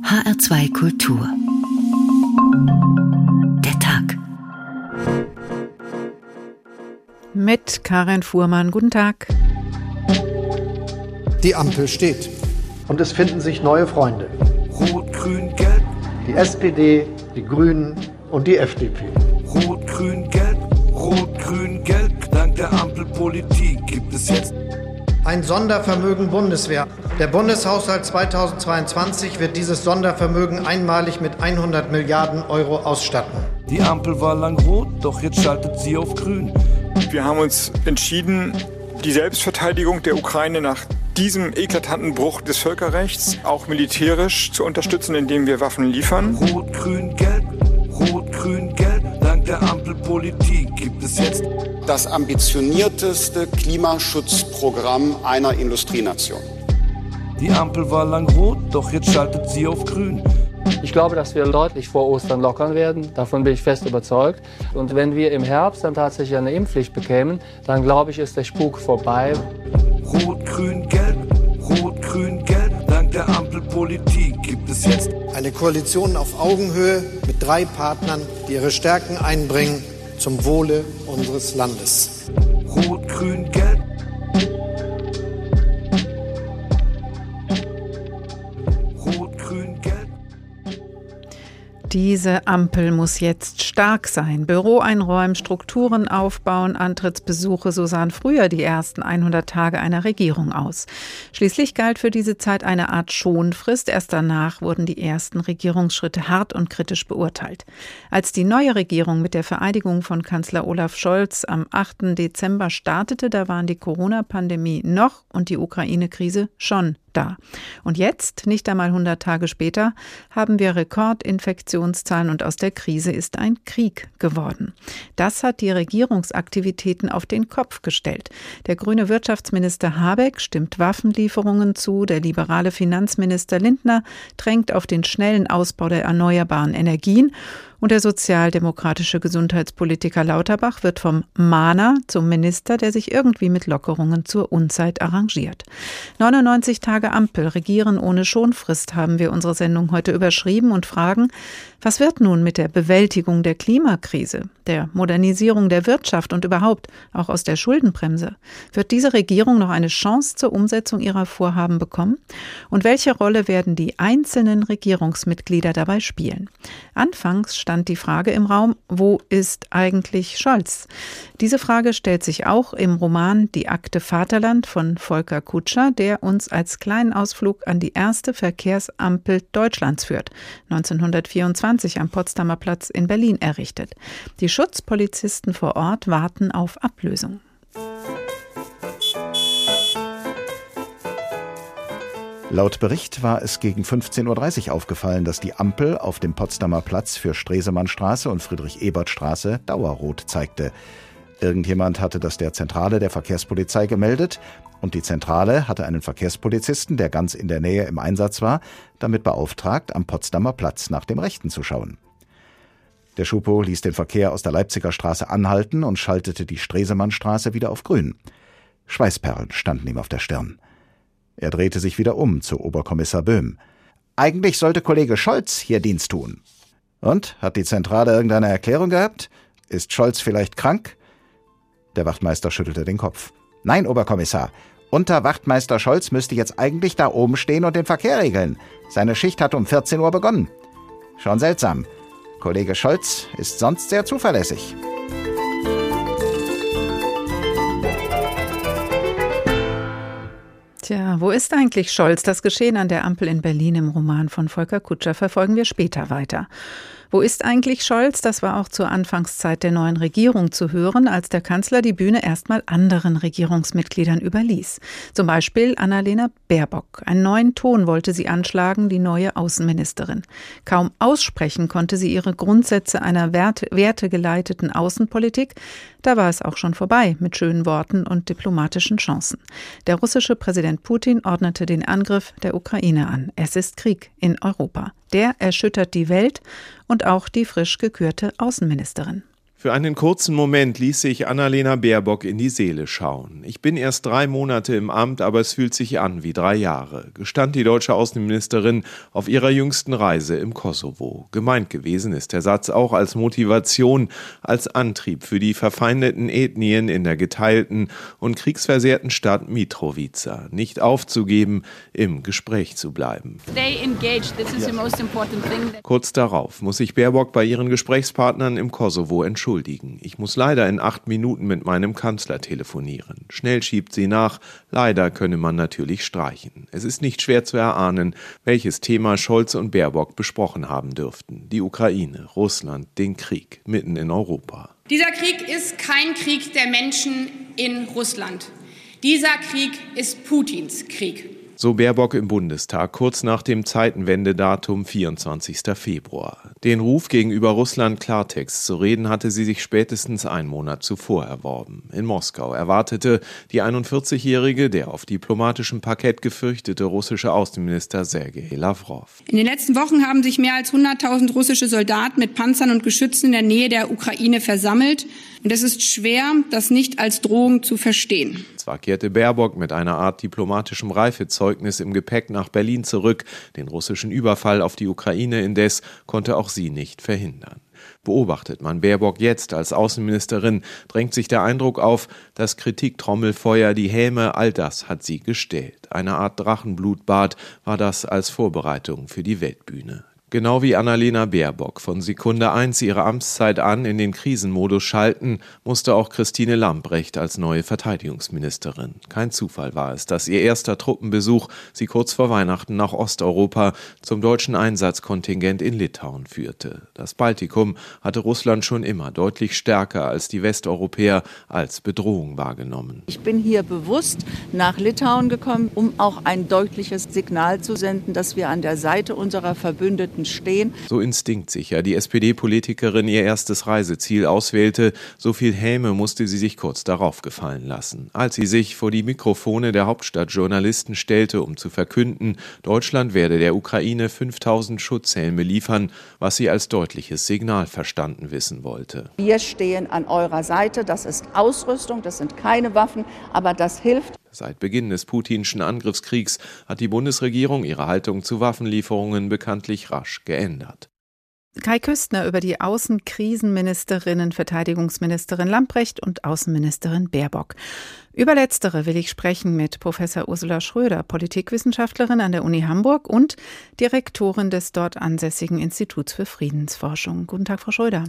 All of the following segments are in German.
HR2 Kultur. Der Tag. Mit Karin Fuhrmann. Guten Tag. Die Ampel steht. Und es finden sich neue Freunde. Rot, Grün, Gelb. Die SPD, die Grünen und die FDP. Rot, Grün, Gelb. Rot, Grün, Gelb. Dank der Ampelpolitik gibt es jetzt ein Sondervermögen Bundeswehr. Der Bundeshaushalt 2022 wird dieses Sondervermögen einmalig mit 100 Milliarden Euro ausstatten. Die Ampel war lang rot, doch jetzt schaltet sie auf grün. Wir haben uns entschieden, die Selbstverteidigung der Ukraine nach diesem eklatanten Bruch des Völkerrechts auch militärisch zu unterstützen, indem wir Waffen liefern. Rot, grün, gelb, rot, grün, gelb. Dank der Ampelpolitik gibt es jetzt das ambitionierteste Klimaschutzprogramm einer Industrienation. Die Ampel war lang rot, doch jetzt schaltet sie auf grün. Ich glaube, dass wir deutlich vor Ostern lockern werden. Davon bin ich fest überzeugt. Und wenn wir im Herbst dann tatsächlich eine Impfpflicht bekämen, dann glaube ich, ist der Spuk vorbei. Rot, grün, gelb, rot, grün, gelb. Dank der Ampelpolitik gibt es jetzt eine Koalition auf Augenhöhe mit drei Partnern, die ihre Stärken einbringen zum Wohle unseres Landes. Rot, grün, gelb. Diese Ampel muss jetzt stark sein. Büro einräumen, Strukturen aufbauen, Antrittsbesuche, so sahen früher die ersten 100 Tage einer Regierung aus. Schließlich galt für diese Zeit eine Art Schonfrist. Erst danach wurden die ersten Regierungsschritte hart und kritisch beurteilt. Als die neue Regierung mit der Vereidigung von Kanzler Olaf Scholz am 8. Dezember startete, da waren die Corona-Pandemie noch und die Ukraine-Krise schon da. Und jetzt, nicht einmal 100 Tage später, haben wir Rekordinfektionszahlen und aus der Krise ist ein Krieg geworden. Das hat die Regierungsaktivitäten auf den Kopf gestellt. Der grüne Wirtschaftsminister Habeck stimmt Waffenlieferungen zu, der liberale Finanzminister Lindner drängt auf den schnellen Ausbau der erneuerbaren Energien und der sozialdemokratische Gesundheitspolitiker Lauterbach wird vom Mahner zum Minister, der sich irgendwie mit Lockerungen zur Unzeit arrangiert. 99 Tage Ampel regieren ohne Schonfrist haben wir unsere Sendung heute überschrieben und fragen, was wird nun mit der Bewältigung der Klimakrise, der Modernisierung der Wirtschaft und überhaupt auch aus der Schuldenbremse? Wird diese Regierung noch eine Chance zur Umsetzung ihrer Vorhaben bekommen? Und welche Rolle werden die einzelnen Regierungsmitglieder dabei spielen? Anfangs stand die Frage im Raum, wo ist eigentlich Scholz? Diese Frage stellt sich auch im Roman Die Akte Vaterland von Volker Kutscher, der uns als kleinen Ausflug an die erste Verkehrsampel Deutschlands führt. 1924 20 am Potsdamer Platz in Berlin errichtet. Die Schutzpolizisten vor Ort warten auf Ablösung. Laut Bericht war es gegen 15.30 Uhr aufgefallen, dass die Ampel auf dem Potsdamer Platz für Stresemannstraße und Friedrich-Ebert-Straße Dauerrot zeigte. Irgendjemand hatte das der Zentrale der Verkehrspolizei gemeldet und die Zentrale hatte einen Verkehrspolizisten, der ganz in der Nähe im Einsatz war, damit beauftragt, am Potsdamer Platz nach dem Rechten zu schauen. Der Schupo ließ den Verkehr aus der Leipziger Straße anhalten und schaltete die Stresemannstraße wieder auf grün. Schweißperlen standen ihm auf der Stirn. Er drehte sich wieder um zu Oberkommissar Böhm. Eigentlich sollte Kollege Scholz hier Dienst tun. Und? Hat die Zentrale irgendeine Erklärung gehabt? Ist Scholz vielleicht krank? Der Wachtmeister schüttelte den Kopf. Nein, Oberkommissar. Unterwachtmeister Scholz müsste jetzt eigentlich da oben stehen und den Verkehr regeln. Seine Schicht hat um 14 Uhr begonnen. Schon seltsam. Kollege Scholz ist sonst sehr zuverlässig. Tja, wo ist eigentlich Scholz? Das Geschehen an der Ampel in Berlin im Roman von Volker Kutscher verfolgen wir später weiter. Wo ist eigentlich Scholz? Das war auch zur Anfangszeit der neuen Regierung zu hören, als der Kanzler die Bühne erstmal anderen Regierungsmitgliedern überließ. Zum Beispiel Annalena Baerbock. Einen neuen Ton wollte sie anschlagen, die neue Außenministerin. Kaum aussprechen konnte sie ihre Grundsätze einer werte, wertegeleiteten Außenpolitik. Da war es auch schon vorbei mit schönen Worten und diplomatischen Chancen. Der russische Präsident Putin ordnete den Angriff der Ukraine an. Es ist Krieg in Europa. Der erschüttert die Welt und auch die frisch gekürte Außenministerin. Für einen kurzen Moment ließ sich Annalena Baerbock in die Seele schauen. Ich bin erst drei Monate im Amt, aber es fühlt sich an wie drei Jahre, gestand die deutsche Außenministerin auf ihrer jüngsten Reise im Kosovo. Gemeint gewesen ist der Satz auch als Motivation, als Antrieb für die verfeindeten Ethnien in der geteilten und kriegsversehrten Stadt Mitrovica, nicht aufzugeben, im Gespräch zu bleiben. Kurz darauf muss sich Baerbock bei ihren Gesprächspartnern im Kosovo entschuldigen entschuldigen. Ich muss leider in acht Minuten mit meinem Kanzler telefonieren. Schnell schiebt sie nach. Leider könne man natürlich streichen. Es ist nicht schwer zu erahnen, welches Thema Scholz und Baerbock besprochen haben dürften. Die Ukraine, Russland, den Krieg mitten in Europa. Dieser Krieg ist kein Krieg der Menschen in Russland. Dieser Krieg ist Putins Krieg. So Baerbock im Bundestag kurz nach dem Zeitenwendedatum 24. Februar. Den Ruf gegenüber Russland Klartext zu reden hatte sie sich spätestens einen Monat zuvor erworben. In Moskau erwartete die 41-jährige, der auf diplomatischem Parkett gefürchtete russische Außenminister Sergei Lavrov. In den letzten Wochen haben sich mehr als 100.000 russische Soldaten mit Panzern und Geschützen in der Nähe der Ukraine versammelt. Und es ist schwer, das nicht als Drohung zu verstehen. Zwar kehrte Baerbock mit einer Art diplomatischem Reifezeugnis im Gepäck nach Berlin zurück, den russischen Überfall auf die Ukraine indes konnte auch sie nicht verhindern. Beobachtet man Baerbock jetzt als Außenministerin, drängt sich der Eindruck auf, das Kritiktrommelfeuer, die Häme, all das hat sie gestellt. Eine Art Drachenblutbad war das als Vorbereitung für die Weltbühne. Genau wie Annalena Baerbock von Sekunde 1 ihrer Amtszeit an in den Krisenmodus schalten, musste auch Christine Lambrecht als neue Verteidigungsministerin. Kein Zufall war es, dass ihr erster Truppenbesuch sie kurz vor Weihnachten nach Osteuropa zum deutschen Einsatzkontingent in Litauen führte. Das Baltikum hatte Russland schon immer deutlich stärker als die Westeuropäer als Bedrohung wahrgenommen. Ich bin hier bewusst nach Litauen gekommen, um auch ein deutliches Signal zu senden, dass wir an der Seite unserer Verbündeten Minuten stehen. So instinktsicher die SPD-Politikerin ihr erstes Reiseziel auswählte, so viel Häme musste sie sich kurz darauf gefallen lassen. Als sie sich vor die Mikrofone der Hauptstadtjournalisten stellte, um zu verkünden, Deutschland werde der Ukraine 5000 Schutzhelme liefern, was sie als deutliches Signal verstanden wissen wollte. Wir stehen an eurer Seite, das ist Ausrüstung, das sind keine Waffen, aber das hilft. Seit Beginn des putinschen Angriffskriegs hat die Bundesregierung ihre Haltung zu Waffenlieferungen bekanntlich rasch geändert. Kai Küstner über die Außenkrisenministerinnen, Verteidigungsministerin Lamprecht und Außenministerin Baerbock. Über letztere will ich sprechen mit Professor Ursula Schröder, Politikwissenschaftlerin an der Uni Hamburg und Direktorin des dort ansässigen Instituts für Friedensforschung. Guten Tag, Frau Schröder.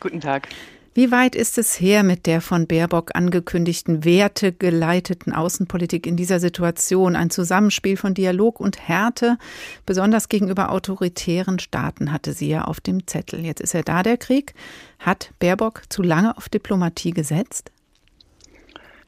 Guten Tag. Wie weit ist es her mit der von Baerbock angekündigten wertegeleiteten Außenpolitik in dieser Situation? Ein Zusammenspiel von Dialog und Härte, besonders gegenüber autoritären Staaten, hatte sie ja auf dem Zettel. Jetzt ist ja da der Krieg. Hat Baerbock zu lange auf Diplomatie gesetzt?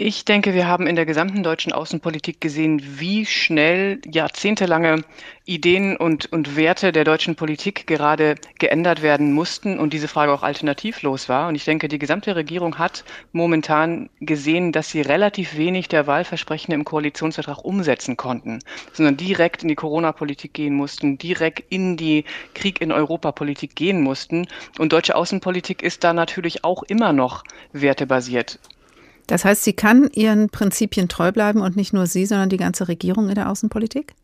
Ich denke, wir haben in der gesamten deutschen Außenpolitik gesehen, wie schnell jahrzehntelange Ideen und, und Werte der deutschen Politik gerade geändert werden mussten und diese Frage auch alternativlos war. Und ich denke, die gesamte Regierung hat momentan gesehen, dass sie relativ wenig der Wahlversprechen im Koalitionsvertrag umsetzen konnten, sondern direkt in die Corona-Politik gehen mussten, direkt in die Krieg in Europa-Politik gehen mussten. Und deutsche Außenpolitik ist da natürlich auch immer noch wertebasiert. Das heißt, sie kann ihren Prinzipien treu bleiben und nicht nur sie, sondern die ganze Regierung in der Außenpolitik?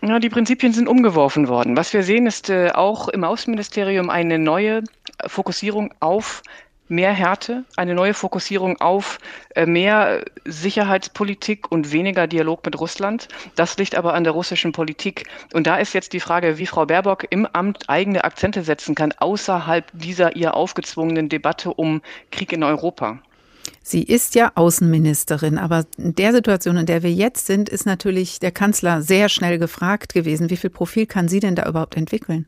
Ja, die Prinzipien sind umgeworfen worden. Was wir sehen, ist äh, auch im Außenministerium eine neue Fokussierung auf mehr Härte, eine neue Fokussierung auf äh, mehr Sicherheitspolitik und weniger Dialog mit Russland. Das liegt aber an der russischen Politik. Und da ist jetzt die Frage, wie Frau Baerbock im Amt eigene Akzente setzen kann, außerhalb dieser ihr aufgezwungenen Debatte um Krieg in Europa. Sie ist ja Außenministerin, aber in der Situation, in der wir jetzt sind, ist natürlich der Kanzler sehr schnell gefragt gewesen. Wie viel Profil kann sie denn da überhaupt entwickeln?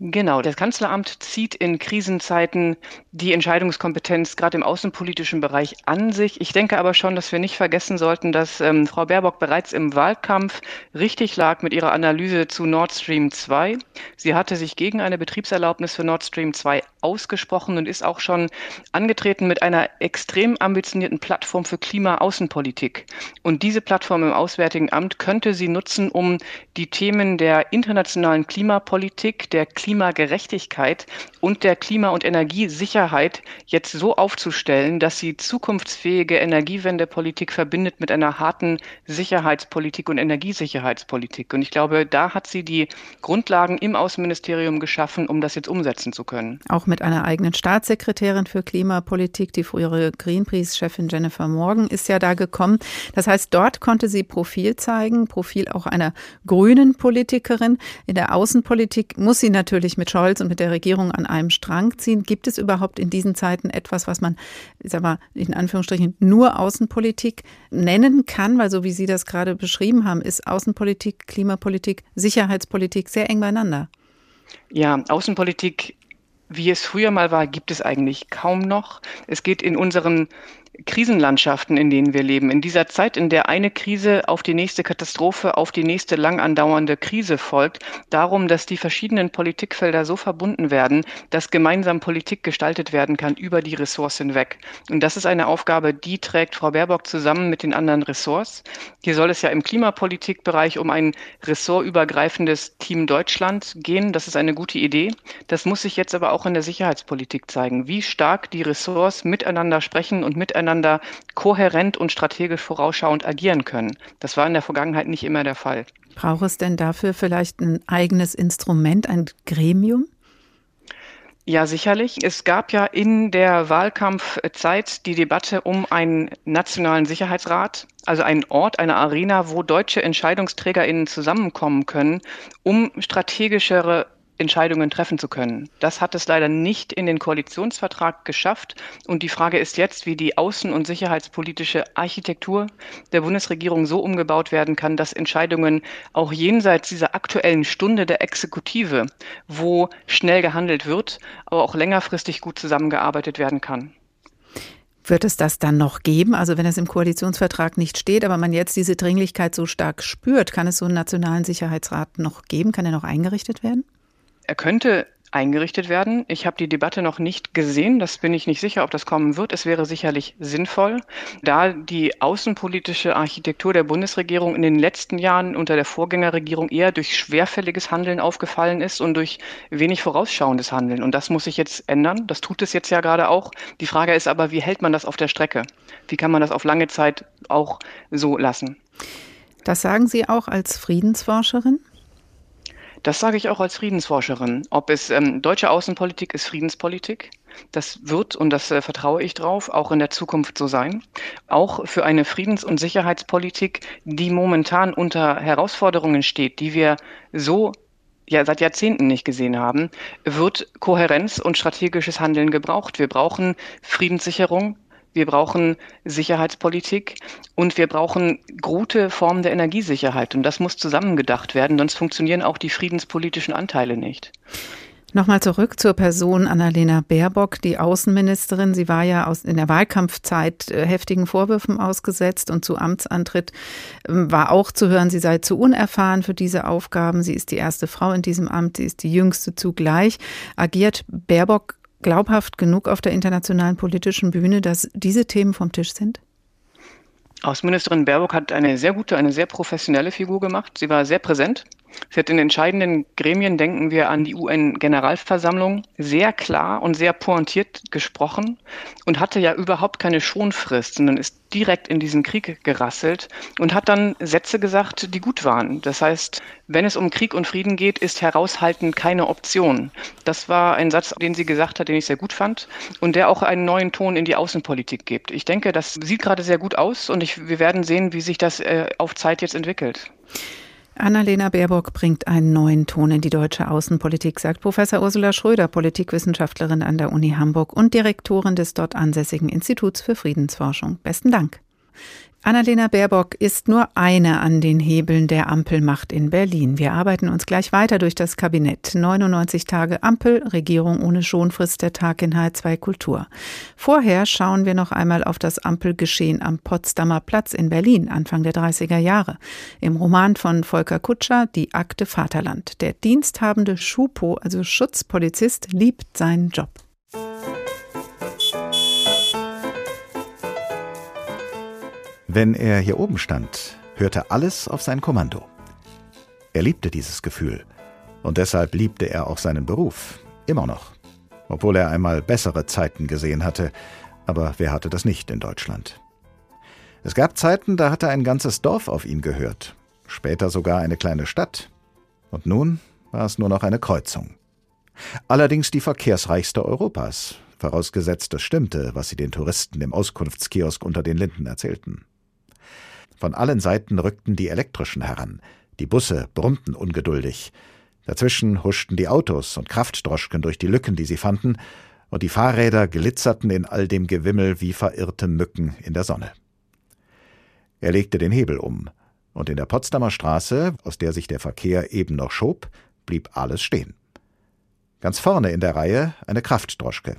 Genau, das Kanzleramt zieht in Krisenzeiten die Entscheidungskompetenz gerade im außenpolitischen Bereich an sich. Ich denke aber schon, dass wir nicht vergessen sollten, dass ähm, Frau Baerbock bereits im Wahlkampf richtig lag mit ihrer Analyse zu Nord Stream 2. Sie hatte sich gegen eine Betriebserlaubnis für Nord Stream 2 ausgesprochen und ist auch schon angetreten mit einer extrem ambitionierten Plattform für Klima-Außenpolitik. Und diese Plattform im Auswärtigen Amt könnte sie nutzen, um die Themen der internationalen Klimapolitik, der Klima Klimagerechtigkeit und der Klima- und Energiesicherheit jetzt so aufzustellen, dass sie zukunftsfähige Energiewendepolitik verbindet mit einer harten Sicherheitspolitik und Energiesicherheitspolitik. Und ich glaube, da hat sie die Grundlagen im Außenministerium geschaffen, um das jetzt umsetzen zu können. Auch mit einer eigenen Staatssekretärin für Klimapolitik, die frühere Greenpeace-Chefin Jennifer Morgan, ist ja da gekommen. Das heißt, dort konnte sie Profil zeigen, Profil auch einer grünen Politikerin. In der Außenpolitik muss sie natürlich mit Scholz und mit der Regierung an einem Strang ziehen. Gibt es überhaupt in diesen Zeiten etwas, was man, ich sag mal, in Anführungsstrichen nur Außenpolitik nennen kann? Weil so wie Sie das gerade beschrieben haben, ist Außenpolitik, Klimapolitik, Sicherheitspolitik sehr eng beieinander. Ja, Außenpolitik wie es früher mal war, gibt es eigentlich kaum noch. Es geht in unseren Krisenlandschaften, in denen wir leben. In dieser Zeit, in der eine Krise auf die nächste Katastrophe, auf die nächste lang andauernde Krise folgt, darum, dass die verschiedenen Politikfelder so verbunden werden, dass gemeinsam Politik gestaltet werden kann über die Ressorts hinweg. Und das ist eine Aufgabe, die trägt Frau Baerbock zusammen mit den anderen Ressorts. Hier soll es ja im Klimapolitikbereich um ein ressortübergreifendes Team Deutschland gehen. Das ist eine gute Idee. Das muss sich jetzt aber auch in der Sicherheitspolitik zeigen, wie stark die Ressorts miteinander sprechen und miteinander miteinander kohärent und strategisch vorausschauend agieren können. Das war in der Vergangenheit nicht immer der Fall. Braucht es denn dafür vielleicht ein eigenes Instrument, ein Gremium? Ja, sicherlich. Es gab ja in der Wahlkampfzeit die Debatte um einen nationalen Sicherheitsrat, also einen Ort, eine Arena, wo deutsche Entscheidungsträgerinnen zusammenkommen können, um strategischere Entscheidungen treffen zu können. Das hat es leider nicht in den Koalitionsvertrag geschafft. Und die Frage ist jetzt, wie die außen- und sicherheitspolitische Architektur der Bundesregierung so umgebaut werden kann, dass Entscheidungen auch jenseits dieser aktuellen Stunde der Exekutive, wo schnell gehandelt wird, aber auch längerfristig gut zusammengearbeitet werden kann. Wird es das dann noch geben? Also wenn es im Koalitionsvertrag nicht steht, aber man jetzt diese Dringlichkeit so stark spürt, kann es so einen nationalen Sicherheitsrat noch geben? Kann er noch eingerichtet werden? Er könnte eingerichtet werden. Ich habe die Debatte noch nicht gesehen. Das bin ich nicht sicher, ob das kommen wird. Es wäre sicherlich sinnvoll, da die außenpolitische Architektur der Bundesregierung in den letzten Jahren unter der Vorgängerregierung eher durch schwerfälliges Handeln aufgefallen ist und durch wenig vorausschauendes Handeln. Und das muss sich jetzt ändern. Das tut es jetzt ja gerade auch. Die Frage ist aber, wie hält man das auf der Strecke? Wie kann man das auf lange Zeit auch so lassen? Das sagen Sie auch als Friedensforscherin? Das sage ich auch als Friedensforscherin. Ob es ähm, deutsche Außenpolitik ist Friedenspolitik. Das wird, und das äh, vertraue ich drauf, auch in der Zukunft so sein. Auch für eine Friedens- und Sicherheitspolitik, die momentan unter Herausforderungen steht, die wir so ja seit Jahrzehnten nicht gesehen haben, wird Kohärenz und strategisches Handeln gebraucht. Wir brauchen Friedenssicherung, wir brauchen Sicherheitspolitik und wir brauchen gute Formen der Energiesicherheit. Und das muss zusammengedacht werden, sonst funktionieren auch die friedenspolitischen Anteile nicht. Nochmal zurück zur Person Annalena Baerbock, die Außenministerin. Sie war ja aus, in der Wahlkampfzeit äh, heftigen Vorwürfen ausgesetzt und zu Amtsantritt ähm, war auch zu hören, sie sei zu unerfahren für diese Aufgaben. Sie ist die erste Frau in diesem Amt, sie ist die jüngste zugleich. Agiert Baerbock glaubhaft genug auf der internationalen politischen Bühne, dass diese Themen vom Tisch sind? Außenministerin Baerbock hat eine sehr gute, eine sehr professionelle Figur gemacht. Sie war sehr präsent. Sie hat in entscheidenden Gremien, denken wir an die UN-Generalversammlung, sehr klar und sehr pointiert gesprochen und hatte ja überhaupt keine Schonfrist, sondern ist direkt in diesen Krieg gerasselt und hat dann Sätze gesagt, die gut waren. Das heißt, wenn es um Krieg und Frieden geht, ist heraushalten keine Option. Das war ein Satz, den sie gesagt hat, den ich sehr gut fand und der auch einen neuen Ton in die Außenpolitik gibt. Ich denke, das sieht gerade sehr gut aus und ich, wir werden sehen, wie sich das äh, auf Zeit jetzt entwickelt. Annalena Baerbock bringt einen neuen Ton in die deutsche Außenpolitik, sagt Professor Ursula Schröder, Politikwissenschaftlerin an der Uni Hamburg und Direktorin des dort ansässigen Instituts für Friedensforschung. Besten Dank. Annalena Baerbock ist nur eine an den Hebeln der Ampelmacht in Berlin. Wir arbeiten uns gleich weiter durch das Kabinett. 99 Tage Ampel, Regierung ohne Schonfrist, der Tag in H2 Kultur. Vorher schauen wir noch einmal auf das Ampelgeschehen am Potsdamer Platz in Berlin, Anfang der 30er Jahre. Im Roman von Volker Kutscher, Die Akte Vaterland. Der diensthabende Schupo, also Schutzpolizist, liebt seinen Job. Wenn er hier oben stand, hörte alles auf sein Kommando. Er liebte dieses Gefühl. Und deshalb liebte er auch seinen Beruf. Immer noch. Obwohl er einmal bessere Zeiten gesehen hatte. Aber wer hatte das nicht in Deutschland? Es gab Zeiten, da hatte ein ganzes Dorf auf ihn gehört. Später sogar eine kleine Stadt. Und nun war es nur noch eine Kreuzung. Allerdings die verkehrsreichste Europas, vorausgesetzt es stimmte, was sie den Touristen im Auskunftskiosk unter den Linden erzählten. Von allen Seiten rückten die Elektrischen heran, die Busse brummten ungeduldig, dazwischen huschten die Autos und Kraftdroschken durch die Lücken, die sie fanden, und die Fahrräder glitzerten in all dem Gewimmel wie verirrte Mücken in der Sonne. Er legte den Hebel um, und in der Potsdamer Straße, aus der sich der Verkehr eben noch schob, blieb alles stehen. Ganz vorne in der Reihe eine Kraftdroschke,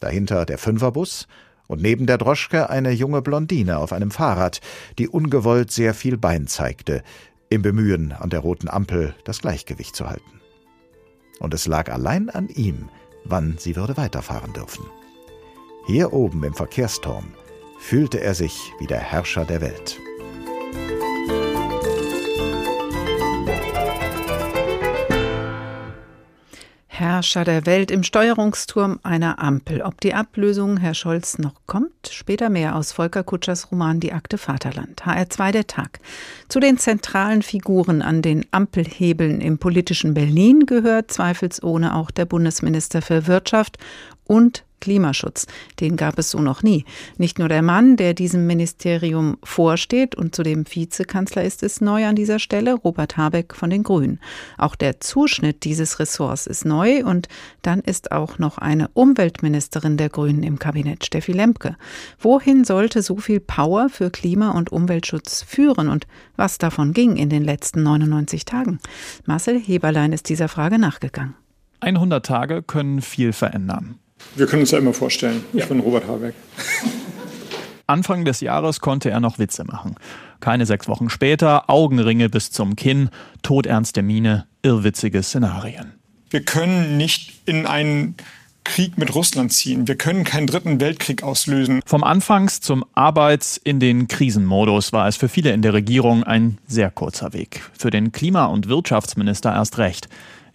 dahinter der Fünferbus und neben der Droschke eine junge Blondine auf einem Fahrrad, die ungewollt sehr viel Bein zeigte, im Bemühen, an der roten Ampel das Gleichgewicht zu halten. Und es lag allein an ihm, wann sie würde weiterfahren dürfen. Hier oben im Verkehrsturm fühlte er sich wie der Herrscher der Welt. Herrscher der Welt im Steuerungsturm einer Ampel. Ob die Ablösung Herr Scholz noch kommt? Später mehr aus Volker Kutschers Roman Die Akte Vaterland. HR2 der Tag. Zu den zentralen Figuren an den Ampelhebeln im politischen Berlin gehört zweifelsohne auch der Bundesminister für Wirtschaft und Klimaschutz. Den gab es so noch nie. Nicht nur der Mann, der diesem Ministerium vorsteht und zudem Vizekanzler ist, ist neu an dieser Stelle, Robert Habeck von den Grünen. Auch der Zuschnitt dieses Ressorts ist neu und dann ist auch noch eine Umweltministerin der Grünen im Kabinett, Steffi Lemke. Wohin sollte so viel Power für Klima- und Umweltschutz führen und was davon ging in den letzten 99 Tagen? Marcel Heberlein ist dieser Frage nachgegangen. 100 Tage können viel verändern. Wir können uns ja immer vorstellen. Ich bin Robert Habeck. Anfang des Jahres konnte er noch Witze machen. Keine sechs Wochen später Augenringe bis zum Kinn, todernste Miene, irrwitzige Szenarien. Wir können nicht in einen Krieg mit Russland ziehen. Wir können keinen dritten Weltkrieg auslösen. Vom Anfangs zum Arbeits in den Krisenmodus war es für viele in der Regierung ein sehr kurzer Weg. Für den Klima- und Wirtschaftsminister erst recht.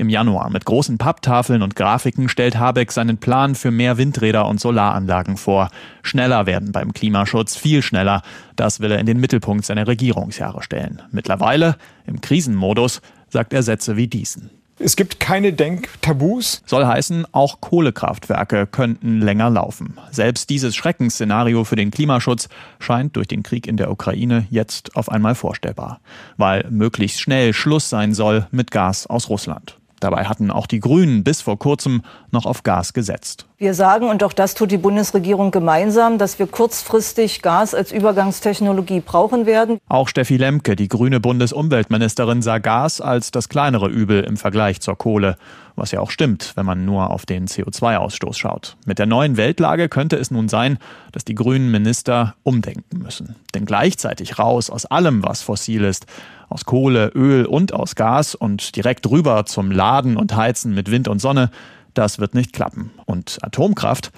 Im Januar mit großen Papptafeln und Grafiken stellt Habeck seinen Plan für mehr Windräder und Solaranlagen vor. Schneller werden beim Klimaschutz, viel schneller. Das will er in den Mittelpunkt seiner Regierungsjahre stellen. Mittlerweile, im Krisenmodus, sagt er Sätze wie diesen. Es gibt keine Denktabus. Soll heißen, auch Kohlekraftwerke könnten länger laufen. Selbst dieses Schreckensszenario für den Klimaschutz scheint durch den Krieg in der Ukraine jetzt auf einmal vorstellbar, weil möglichst schnell Schluss sein soll mit Gas aus Russland. Dabei hatten auch die Grünen bis vor kurzem noch auf Gas gesetzt. Wir sagen, und auch das tut die Bundesregierung gemeinsam, dass wir kurzfristig Gas als Übergangstechnologie brauchen werden. Auch Steffi Lemke, die grüne Bundesumweltministerin, sah Gas als das kleinere Übel im Vergleich zur Kohle. Was ja auch stimmt, wenn man nur auf den CO2-Ausstoß schaut. Mit der neuen Weltlage könnte es nun sein, dass die grünen Minister umdenken müssen. Denn gleichzeitig raus aus allem, was fossil ist, aus Kohle, Öl und aus Gas und direkt rüber zum Laden und Heizen mit Wind und Sonne, das wird nicht klappen. Und Atomkraft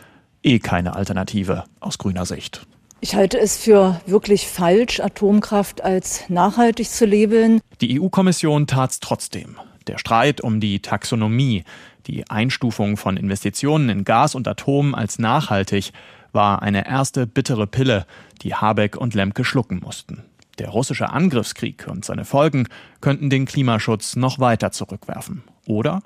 eh keine Alternative aus grüner Sicht. Ich halte es für wirklich falsch, Atomkraft als nachhaltig zu labeln. Die EU-Kommission tat es trotzdem. Der Streit um die Taxonomie, die Einstufung von Investitionen in Gas und Atom als nachhaltig, war eine erste bittere Pille, die Habeck und Lemke schlucken mussten. Der russische Angriffskrieg und seine Folgen könnten den Klimaschutz noch weiter zurückwerfen. Oder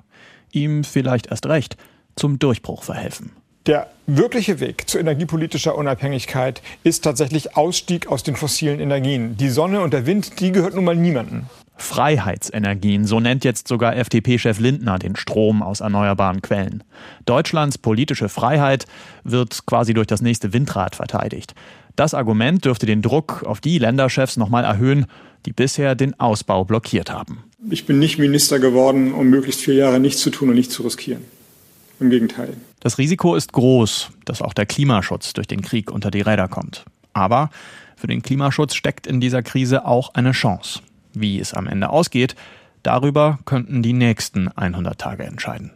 ihm vielleicht erst recht zum Durchbruch verhelfen. Der wirkliche Weg zu energiepolitischer Unabhängigkeit ist tatsächlich Ausstieg aus den fossilen Energien. Die Sonne und der Wind, die gehört nun mal niemandem. Freiheitsenergien, so nennt jetzt sogar FDP-Chef Lindner den Strom aus erneuerbaren Quellen. Deutschlands politische Freiheit wird quasi durch das nächste Windrad verteidigt. Das Argument dürfte den Druck auf die Länderchefs nochmal erhöhen, die bisher den Ausbau blockiert haben. Ich bin nicht Minister geworden, um möglichst vier Jahre nichts zu tun und nichts zu riskieren. Im Gegenteil. Das Risiko ist groß, dass auch der Klimaschutz durch den Krieg unter die Räder kommt. Aber für den Klimaschutz steckt in dieser Krise auch eine Chance. Wie es am Ende ausgeht, darüber könnten die nächsten 100 Tage entscheiden.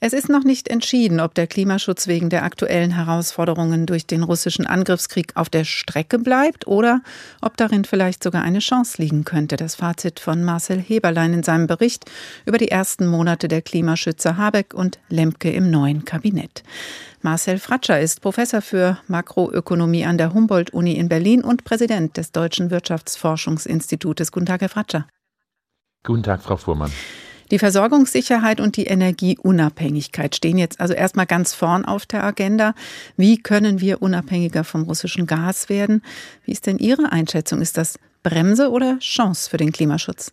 Es ist noch nicht entschieden, ob der Klimaschutz wegen der aktuellen Herausforderungen durch den russischen Angriffskrieg auf der Strecke bleibt oder ob darin vielleicht sogar eine Chance liegen könnte. Das Fazit von Marcel Heberlein in seinem Bericht über die ersten Monate der Klimaschützer Habeck und Lemke im neuen Kabinett. Marcel Fratscher ist Professor für Makroökonomie an der Humboldt-Uni in Berlin und Präsident des Deutschen Wirtschaftsforschungsinstitutes. Guten Tag, Herr Fratscher. Guten Tag, Frau Fuhrmann. Die Versorgungssicherheit und die Energieunabhängigkeit stehen jetzt also erstmal ganz vorn auf der Agenda. Wie können wir unabhängiger vom russischen Gas werden? Wie ist denn Ihre Einschätzung? Ist das Bremse oder Chance für den Klimaschutz?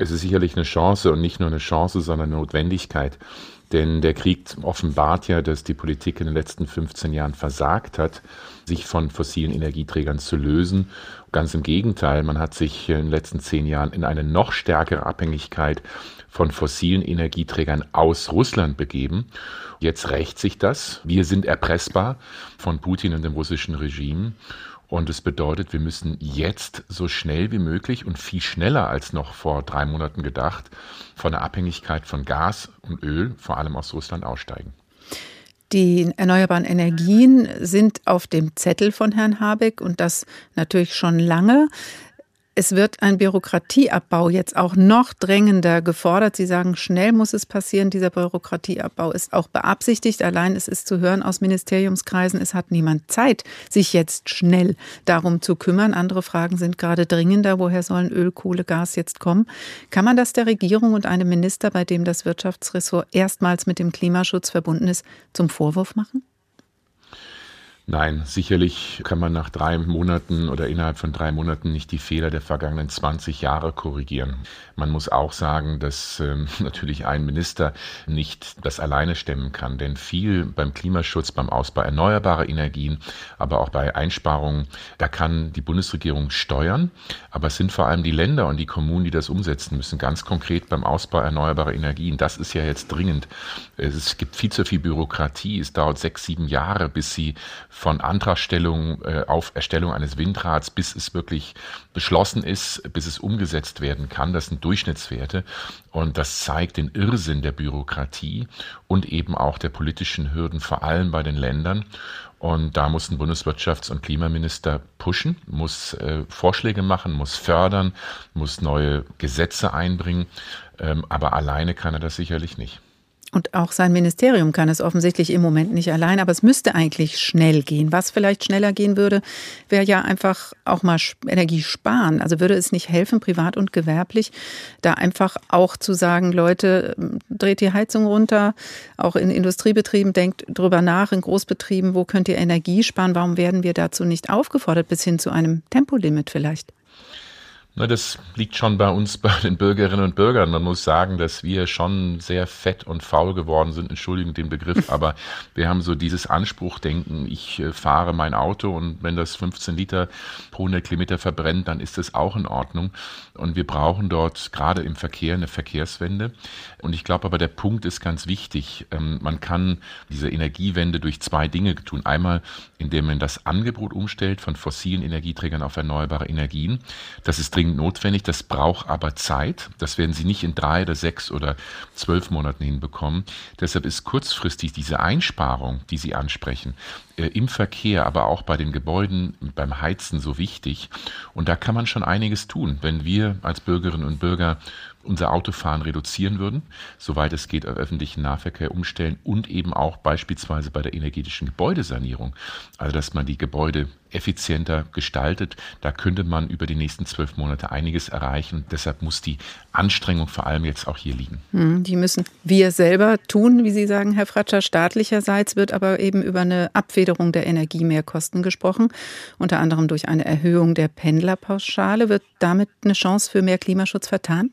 Es ist sicherlich eine Chance und nicht nur eine Chance, sondern eine Notwendigkeit. Denn der Krieg offenbart ja, dass die Politik in den letzten 15 Jahren versagt hat, sich von fossilen Energieträgern zu lösen. Ganz im Gegenteil, man hat sich in den letzten zehn Jahren in eine noch stärkere Abhängigkeit von fossilen Energieträgern aus Russland begeben. Jetzt rächt sich das. Wir sind erpressbar von Putin und dem russischen Regime. Und es bedeutet, wir müssen jetzt so schnell wie möglich und viel schneller als noch vor drei Monaten gedacht von der Abhängigkeit von Gas und Öl, vor allem aus Russland, aussteigen. Die erneuerbaren Energien sind auf dem Zettel von Herrn Habeck und das natürlich schon lange. Es wird ein Bürokratieabbau jetzt auch noch drängender gefordert. Sie sagen, schnell muss es passieren. Dieser Bürokratieabbau ist auch beabsichtigt. Allein es ist zu hören aus Ministeriumskreisen, es hat niemand Zeit, sich jetzt schnell darum zu kümmern. Andere Fragen sind gerade dringender. Woher sollen Öl, Kohle, Gas jetzt kommen? Kann man das der Regierung und einem Minister, bei dem das Wirtschaftsressort erstmals mit dem Klimaschutz verbunden ist, zum Vorwurf machen? Nein, sicherlich kann man nach drei Monaten oder innerhalb von drei Monaten nicht die Fehler der vergangenen 20 Jahre korrigieren. Man muss auch sagen, dass äh, natürlich ein Minister nicht das alleine stemmen kann, denn viel beim Klimaschutz, beim Ausbau erneuerbarer Energien, aber auch bei Einsparungen, da kann die Bundesregierung steuern, aber es sind vor allem die Länder und die Kommunen, die das umsetzen müssen, ganz konkret beim Ausbau erneuerbarer Energien. Das ist ja jetzt dringend. Es gibt viel zu viel Bürokratie. Es dauert sechs, sieben Jahre, bis sie von Antragstellung äh, auf Erstellung eines Windrads, bis es wirklich beschlossen ist, bis es umgesetzt werden kann. Das sind Durchschnittswerte. Und das zeigt den Irrsinn der Bürokratie und eben auch der politischen Hürden, vor allem bei den Ländern. Und da muss ein Bundeswirtschafts- und Klimaminister pushen, muss äh, Vorschläge machen, muss fördern, muss neue Gesetze einbringen. Ähm, aber alleine kann er das sicherlich nicht. Und auch sein Ministerium kann es offensichtlich im Moment nicht allein, aber es müsste eigentlich schnell gehen. Was vielleicht schneller gehen würde, wäre ja einfach auch mal Energie sparen. Also würde es nicht helfen, privat und gewerblich, da einfach auch zu sagen, Leute, dreht die Heizung runter, auch in Industriebetrieben, denkt drüber nach, in Großbetrieben, wo könnt ihr Energie sparen? Warum werden wir dazu nicht aufgefordert, bis hin zu einem Tempolimit vielleicht? Na, das liegt schon bei uns, bei den Bürgerinnen und Bürgern. Man muss sagen, dass wir schon sehr fett und faul geworden sind. Entschuldigen den Begriff, aber wir haben so dieses Anspruchdenken. Ich äh, fahre mein Auto und wenn das 15 Liter pro 100 Kilometer verbrennt, dann ist das auch in Ordnung. Und wir brauchen dort gerade im Verkehr eine Verkehrswende. Und ich glaube aber, der Punkt ist ganz wichtig. Ähm, man kann diese Energiewende durch zwei Dinge tun. Einmal, indem man das Angebot umstellt von fossilen Energieträgern auf erneuerbare Energien. Das ist dringend dringend notwendig. Das braucht aber Zeit. Das werden Sie nicht in drei oder sechs oder zwölf Monaten hinbekommen. Deshalb ist kurzfristig diese Einsparung, die Sie ansprechen, äh, im Verkehr, aber auch bei den Gebäuden, beim Heizen so wichtig. Und da kann man schon einiges tun, wenn wir als Bürgerinnen und Bürger unser Autofahren reduzieren würden, soweit es geht, öffentlichen Nahverkehr umstellen und eben auch beispielsweise bei der energetischen Gebäudesanierung. Also, dass man die Gebäude effizienter gestaltet. Da könnte man über die nächsten zwölf Monate einiges erreichen. Deshalb muss die Anstrengung vor allem jetzt auch hier liegen. Hm, die müssen wir selber tun, wie Sie sagen, Herr Fratscher. Staatlicherseits wird aber eben über eine Abfederung der Energiemehrkosten gesprochen, unter anderem durch eine Erhöhung der Pendlerpauschale. Wird damit eine Chance für mehr Klimaschutz vertan?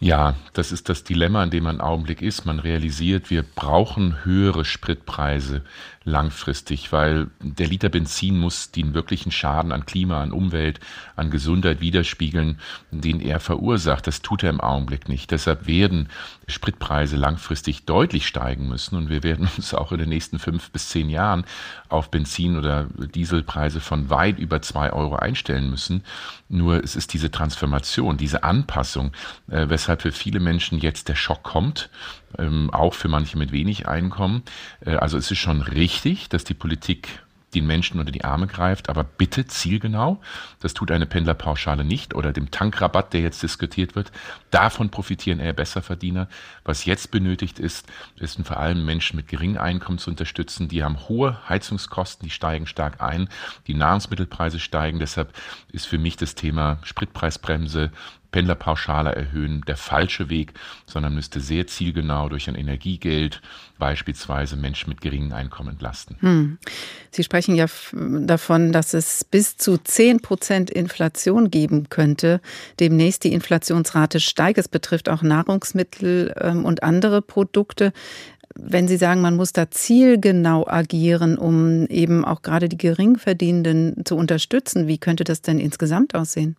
Ja, das ist das Dilemma, in dem man im Augenblick ist. Man realisiert, wir brauchen höhere Spritpreise langfristig, weil der Liter Benzin muss den wirklichen Schaden an Klima, an Umwelt, an Gesundheit widerspiegeln, den er verursacht. Das tut er im Augenblick nicht. Deshalb werden Spritpreise langfristig deutlich steigen müssen und wir werden uns auch in den nächsten fünf bis zehn Jahren auf Benzin- oder Dieselpreise von weit über zwei Euro einstellen müssen. Nur es ist diese Transformation, diese Anpassung, äh, weshalb für viele Menschen jetzt der Schock kommt, ähm, auch für manche mit wenig Einkommen. Äh, also es ist schon richtig, dass die Politik den Menschen unter die Arme greift, aber bitte zielgenau. Das tut eine Pendlerpauschale nicht oder dem Tankrabatt, der jetzt diskutiert wird. Davon profitieren eher Besserverdiener. Was jetzt benötigt ist, ist vor allem Menschen mit geringem Einkommen zu unterstützen. Die haben hohe Heizungskosten, die steigen stark ein. Die Nahrungsmittelpreise steigen. Deshalb ist für mich das Thema Spritpreisbremse, Pendlerpauschale erhöhen der falsche Weg, sondern müsste sehr zielgenau durch ein Energiegeld beispielsweise Menschen mit geringem Einkommen entlasten. Hm. Sie sprechen ja davon, dass es bis zu 10 Prozent Inflation geben könnte. Demnächst die Inflationsrate steigt. Es betrifft auch Nahrungsmittel ähm, und andere Produkte. Wenn Sie sagen, man muss da zielgenau agieren, um eben auch gerade die Geringverdienenden zu unterstützen, wie könnte das denn insgesamt aussehen?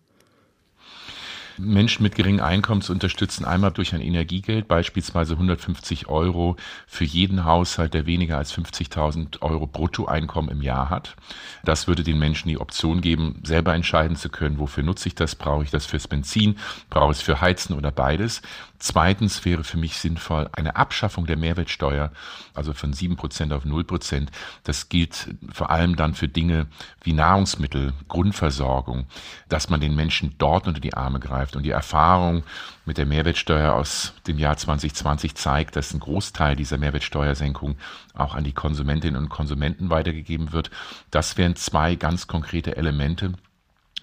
Menschen mit geringem Einkommen zu unterstützen, einmal durch ein Energiegeld, beispielsweise 150 Euro für jeden Haushalt, der weniger als 50.000 Euro Bruttoeinkommen im Jahr hat. Das würde den Menschen die Option geben, selber entscheiden zu können, wofür nutze ich das, brauche ich das fürs Benzin, brauche ich es für Heizen oder beides. Zweitens wäre für mich sinnvoll eine Abschaffung der Mehrwertsteuer, also von 7% auf 0%. Das gilt vor allem dann für Dinge wie Nahrungsmittel, Grundversorgung, dass man den Menschen dort unter die Arme greift. Und die Erfahrung mit der Mehrwertsteuer aus dem Jahr 2020 zeigt, dass ein Großteil dieser Mehrwertsteuersenkung auch an die Konsumentinnen und Konsumenten weitergegeben wird. Das wären zwei ganz konkrete Elemente,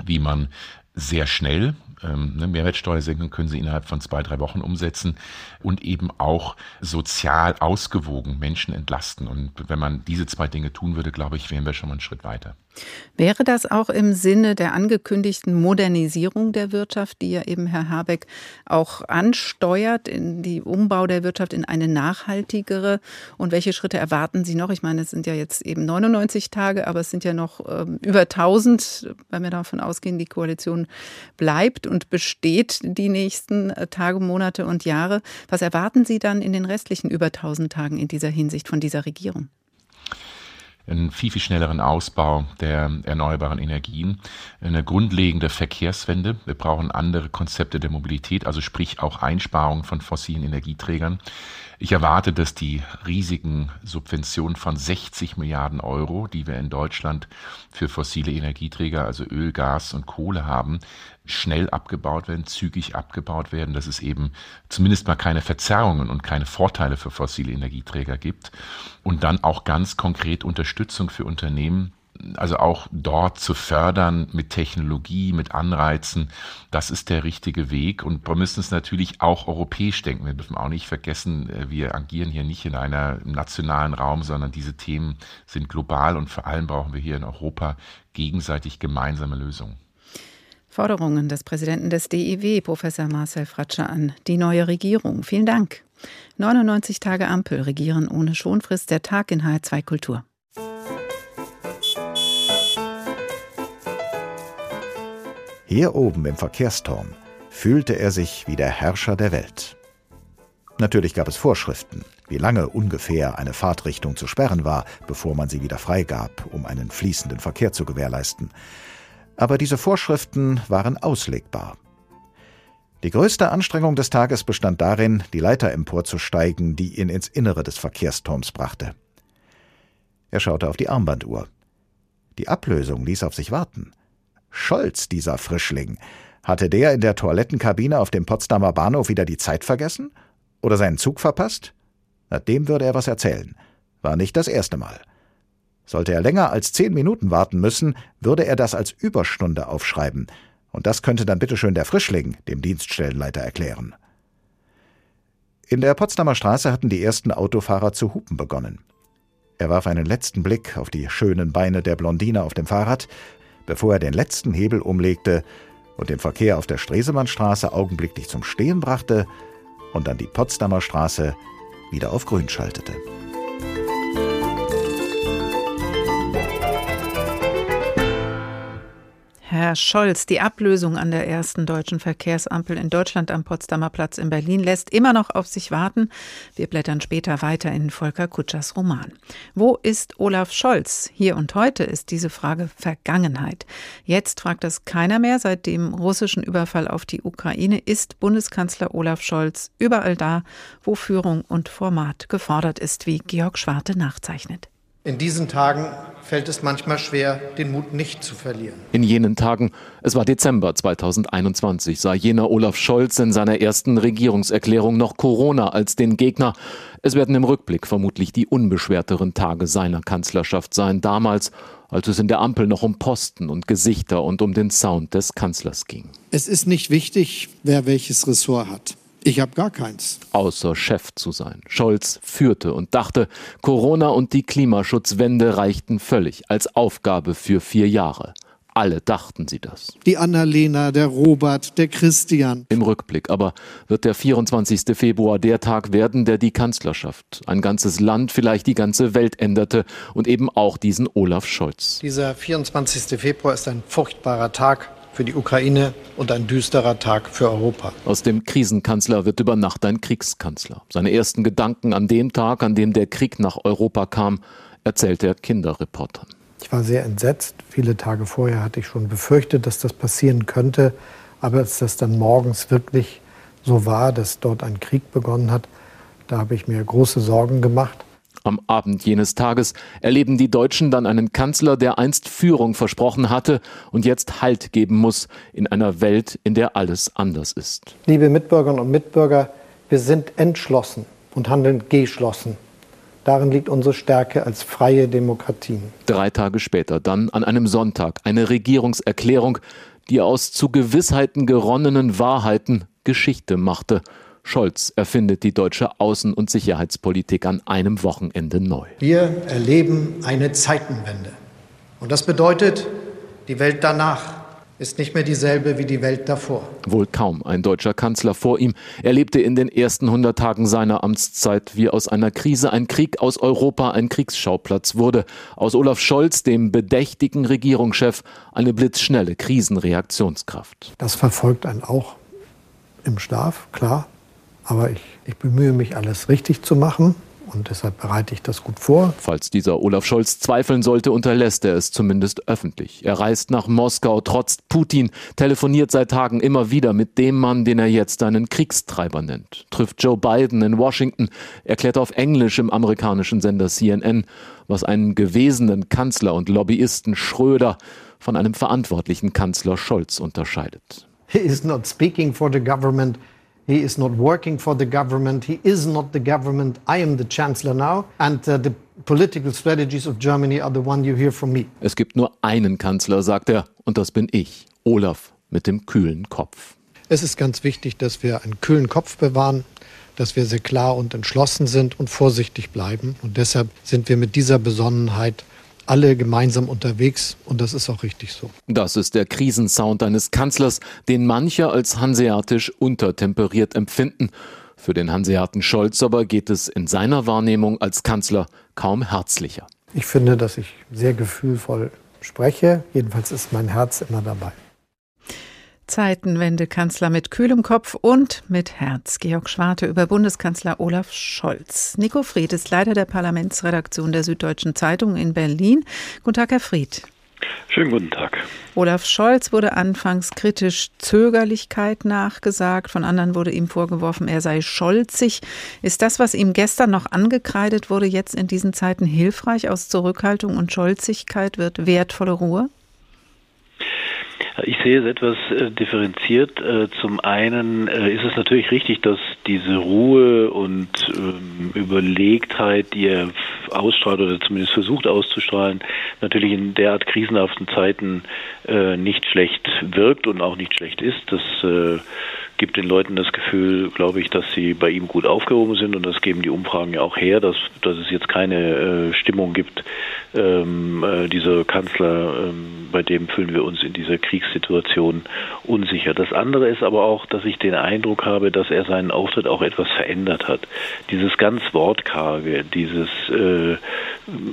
wie man sehr schnell ähm, eine Mehrwertsteuersenkung können Sie innerhalb von zwei, drei Wochen umsetzen und eben auch sozial ausgewogen Menschen entlasten. Und wenn man diese zwei Dinge tun würde, glaube ich, wären wir schon mal einen Schritt weiter. Wäre das auch im Sinne der angekündigten Modernisierung der Wirtschaft, die ja eben Herr Habeck auch ansteuert, in die Umbau der Wirtschaft in eine nachhaltigere? Und welche Schritte erwarten Sie noch? Ich meine, es sind ja jetzt eben 99 Tage, aber es sind ja noch ähm, über 1000, weil wir davon ausgehen, die Koalition bleibt und besteht die nächsten äh, Tage, Monate und Jahre. Was erwarten Sie dann in den restlichen über 1000 Tagen in dieser Hinsicht von dieser Regierung? Einen viel, viel schnelleren Ausbau der erneuerbaren Energien, eine grundlegende Verkehrswende. Wir brauchen andere Konzepte der Mobilität, also sprich auch Einsparungen von fossilen Energieträgern. Ich erwarte, dass die riesigen Subventionen von 60 Milliarden Euro, die wir in Deutschland für fossile Energieträger, also Öl, Gas und Kohle haben, schnell abgebaut werden, zügig abgebaut werden, dass es eben zumindest mal keine Verzerrungen und keine Vorteile für fossile Energieträger gibt. Und dann auch ganz konkret Unterstützung für Unternehmen, also auch dort zu fördern mit Technologie, mit Anreizen, das ist der richtige Weg. Und wir müssen es natürlich auch europäisch denken. Wir dürfen auch nicht vergessen, äh, wir agieren hier nicht in einem nationalen Raum, sondern diese Themen sind global und vor allem brauchen wir hier in Europa gegenseitig gemeinsame Lösungen. Forderungen des Präsidenten des DIW, Professor Marcel Fratscher, an die neue Regierung. Vielen Dank. 99 Tage Ampel regieren ohne Schonfrist, der Tag in H2 Kultur. Hier oben im Verkehrsturm fühlte er sich wie der Herrscher der Welt. Natürlich gab es Vorschriften, wie lange ungefähr eine Fahrtrichtung zu sperren war, bevor man sie wieder freigab, um einen fließenden Verkehr zu gewährleisten. Aber diese Vorschriften waren auslegbar. Die größte Anstrengung des Tages bestand darin, die Leiter emporzusteigen, die ihn ins Innere des Verkehrsturms brachte. Er schaute auf die Armbanduhr. Die Ablösung ließ auf sich warten. Scholz, dieser Frischling. Hatte der in der Toilettenkabine auf dem Potsdamer Bahnhof wieder die Zeit vergessen? Oder seinen Zug verpasst? Na, dem würde er was erzählen. War nicht das erste Mal. Sollte er länger als zehn Minuten warten müssen, würde er das als Überstunde aufschreiben. Und das könnte dann bitteschön der Frischling dem Dienststellenleiter erklären. In der Potsdamer Straße hatten die ersten Autofahrer zu hupen begonnen. Er warf einen letzten Blick auf die schönen Beine der Blondine auf dem Fahrrad, bevor er den letzten Hebel umlegte und den Verkehr auf der Stresemannstraße augenblicklich zum Stehen brachte und dann die Potsdamer Straße wieder auf grün schaltete. Herr Scholz, die Ablösung an der ersten deutschen Verkehrsampel in Deutschland am Potsdamer Platz in Berlin lässt immer noch auf sich warten. Wir blättern später weiter in Volker Kutschers Roman. Wo ist Olaf Scholz? Hier und heute ist diese Frage Vergangenheit. Jetzt fragt es keiner mehr. Seit dem russischen Überfall auf die Ukraine ist Bundeskanzler Olaf Scholz überall da, wo Führung und Format gefordert ist, wie Georg Schwarte nachzeichnet. In diesen Tagen fällt es manchmal schwer, den Mut nicht zu verlieren. In jenen Tagen, es war Dezember 2021, sah jener Olaf Scholz in seiner ersten Regierungserklärung noch Corona als den Gegner. Es werden im Rückblick vermutlich die unbeschwerteren Tage seiner Kanzlerschaft sein, damals, als es in der Ampel noch um Posten und Gesichter und um den Sound des Kanzlers ging. Es ist nicht wichtig, wer welches Ressort hat. Ich habe gar keins. Außer Chef zu sein. Scholz führte und dachte, Corona und die Klimaschutzwende reichten völlig als Aufgabe für vier Jahre. Alle dachten sie das. Die Annalena, der Robert, der Christian. Im Rückblick aber wird der 24. Februar der Tag werden, der die Kanzlerschaft, ein ganzes Land, vielleicht die ganze Welt änderte und eben auch diesen Olaf Scholz. Dieser 24. Februar ist ein furchtbarer Tag für die Ukraine und ein düsterer Tag für Europa. Aus dem Krisenkanzler wird über Nacht ein Kriegskanzler. Seine ersten Gedanken an dem Tag, an dem der Krieg nach Europa kam, erzählt er Kinderreportern. Ich war sehr entsetzt. Viele Tage vorher hatte ich schon befürchtet, dass das passieren könnte. Aber als das dann morgens wirklich so war, dass dort ein Krieg begonnen hat, da habe ich mir große Sorgen gemacht. Am Abend jenes Tages erleben die Deutschen dann einen Kanzler, der einst Führung versprochen hatte und jetzt Halt geben muss in einer Welt, in der alles anders ist. Liebe Mitbürgerinnen und Mitbürger, wir sind entschlossen und handeln geschlossen. Darin liegt unsere Stärke als freie Demokratien. Drei Tage später dann an einem Sonntag eine Regierungserklärung, die aus zu Gewissheiten geronnenen Wahrheiten Geschichte machte Scholz erfindet die deutsche Außen- und Sicherheitspolitik an einem Wochenende neu. Wir erleben eine Zeitenwende. Und das bedeutet, die Welt danach ist nicht mehr dieselbe wie die Welt davor. Wohl kaum ein deutscher Kanzler vor ihm erlebte in den ersten 100 Tagen seiner Amtszeit, wie aus einer Krise ein Krieg aus Europa ein Kriegsschauplatz wurde. Aus Olaf Scholz, dem bedächtigen Regierungschef, eine blitzschnelle Krisenreaktionskraft. Das verfolgt einen auch im Schlaf, klar. Aber ich, ich bemühe mich, alles richtig zu machen. Und deshalb bereite ich das gut vor. Falls dieser Olaf Scholz zweifeln sollte, unterlässt er es zumindest öffentlich. Er reist nach Moskau, trotz Putin, telefoniert seit Tagen immer wieder mit dem Mann, den er jetzt einen Kriegstreiber nennt, trifft Joe Biden in Washington, erklärt auf Englisch im amerikanischen Sender CNN, was einen gewesenen Kanzler und Lobbyisten Schröder von einem verantwortlichen Kanzler Scholz unterscheidet. He is not speaking for the government. He is not working for the government. He is not the government. I am the chancellor now. And uh, the political strategies of Germany are the one you hear from me. Es gibt nur einen Kanzler, sagt er, und das bin ich, Olaf mit dem kühlen Kopf. Es ist ganz wichtig, dass wir einen kühlen Kopf bewahren, dass wir sehr klar und entschlossen sind und vorsichtig bleiben. Und deshalb sind wir mit dieser Besonnenheit alle gemeinsam unterwegs und das ist auch richtig so. Das ist der Krisensound eines Kanzlers, den manche als hanseatisch untertemperiert empfinden. Für den Hanseaten Scholz aber geht es in seiner Wahrnehmung als Kanzler kaum herzlicher. Ich finde, dass ich sehr gefühlvoll spreche. Jedenfalls ist mein Herz immer dabei. Zeitenwende-Kanzler mit kühlem Kopf und mit Herz. Georg Schwarte über Bundeskanzler Olaf Scholz. Nico Fried ist Leiter der Parlamentsredaktion der Süddeutschen Zeitung in Berlin. Guten Tag, Herr Fried. Schönen guten Tag. Olaf Scholz wurde anfangs kritisch Zögerlichkeit nachgesagt. Von anderen wurde ihm vorgeworfen, er sei scholzig. Ist das, was ihm gestern noch angekreidet wurde, jetzt in diesen Zeiten hilfreich? Aus Zurückhaltung und Scholzigkeit wird wertvolle Ruhe? Ich sehe es etwas äh, differenziert. Äh, zum einen äh, ist es natürlich richtig, dass diese Ruhe und ähm, Überlegtheit, die er ausstrahlt oder zumindest versucht auszustrahlen, natürlich in derart krisenhaften Zeiten nicht schlecht wirkt und auch nicht schlecht ist. Das gibt den Leuten das Gefühl, glaube ich, dass sie bei ihm gut aufgehoben sind und das geben die Umfragen ja auch her, dass, dass es jetzt keine äh, Stimmung gibt, ähm, äh, dieser Kanzler, ähm, bei dem fühlen wir uns in dieser Kriegssituation unsicher. Das andere ist aber auch, dass ich den Eindruck habe, dass er seinen Auftritt auch etwas verändert hat. Dieses ganz wortkarge, dieses äh,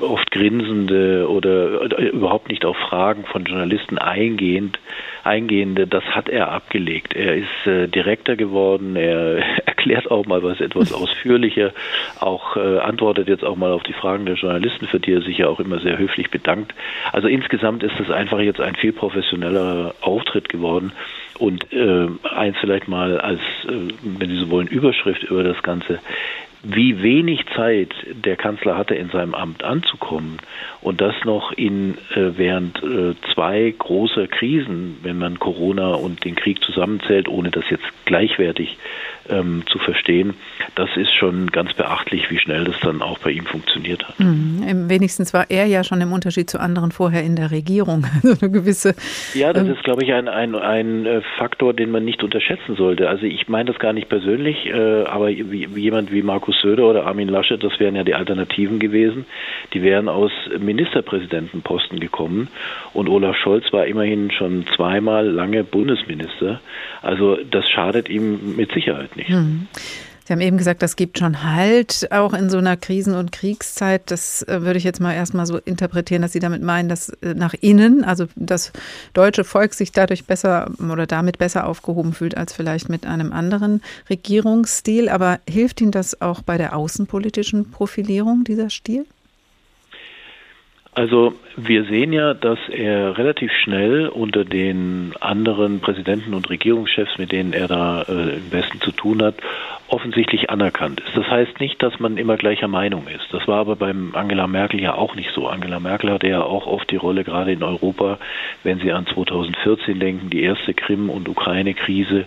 oft grinsende oder, oder überhaupt nicht auf Fragen von Journalisten eingehend, eingehende, das hat er abgelegt. Er ist äh, direkter geworden, er erklärt auch mal was etwas ausführlicher, auch äh, antwortet jetzt auch mal auf die Fragen der Journalisten, für die er sich ja auch immer sehr höflich bedankt. Also insgesamt ist es einfach jetzt ein viel professionellerer Auftritt geworden. Und äh, eins vielleicht mal als, äh, wenn Sie so wollen, Überschrift über das Ganze wie wenig Zeit der Kanzler hatte, in seinem Amt anzukommen und das noch in äh, während äh, zwei großer Krisen, wenn man Corona und den Krieg zusammenzählt, ohne das jetzt gleichwertig ähm, zu verstehen, das ist schon ganz beachtlich, wie schnell das dann auch bei ihm funktioniert hat. Mhm. Wenigstens war er ja schon im Unterschied zu anderen vorher in der Regierung. Also eine gewisse. Ja, das ähm, ist, glaube ich, ein, ein, ein äh, Faktor, den man nicht unterschätzen sollte. Also ich meine das gar nicht persönlich, äh, aber wie, wie jemand wie Markus Söder oder Armin Laschet, das wären ja die Alternativen gewesen. Die wären aus Ministerpräsidentenposten gekommen und Olaf Scholz war immerhin schon zweimal lange Bundesminister. Also das schadet ihm mit Sicherheit nicht. Hm. Sie haben eben gesagt, das gibt schon Halt, auch in so einer Krisen- und Kriegszeit. Das äh, würde ich jetzt mal erstmal so interpretieren, dass Sie damit meinen, dass äh, nach innen, also das deutsche Volk sich dadurch besser oder damit besser aufgehoben fühlt als vielleicht mit einem anderen Regierungsstil. Aber hilft Ihnen das auch bei der außenpolitischen Profilierung, dieser Stil? Also wir sehen ja, dass er relativ schnell unter den anderen Präsidenten und Regierungschefs, mit denen er da äh, im Westen zu tun hat, offensichtlich anerkannt ist. Das heißt nicht, dass man immer gleicher Meinung ist. Das war aber beim Angela Merkel ja auch nicht so. Angela Merkel hatte ja auch oft die Rolle, gerade in Europa, wenn Sie an 2014 denken, die erste Krim- und Ukraine-Krise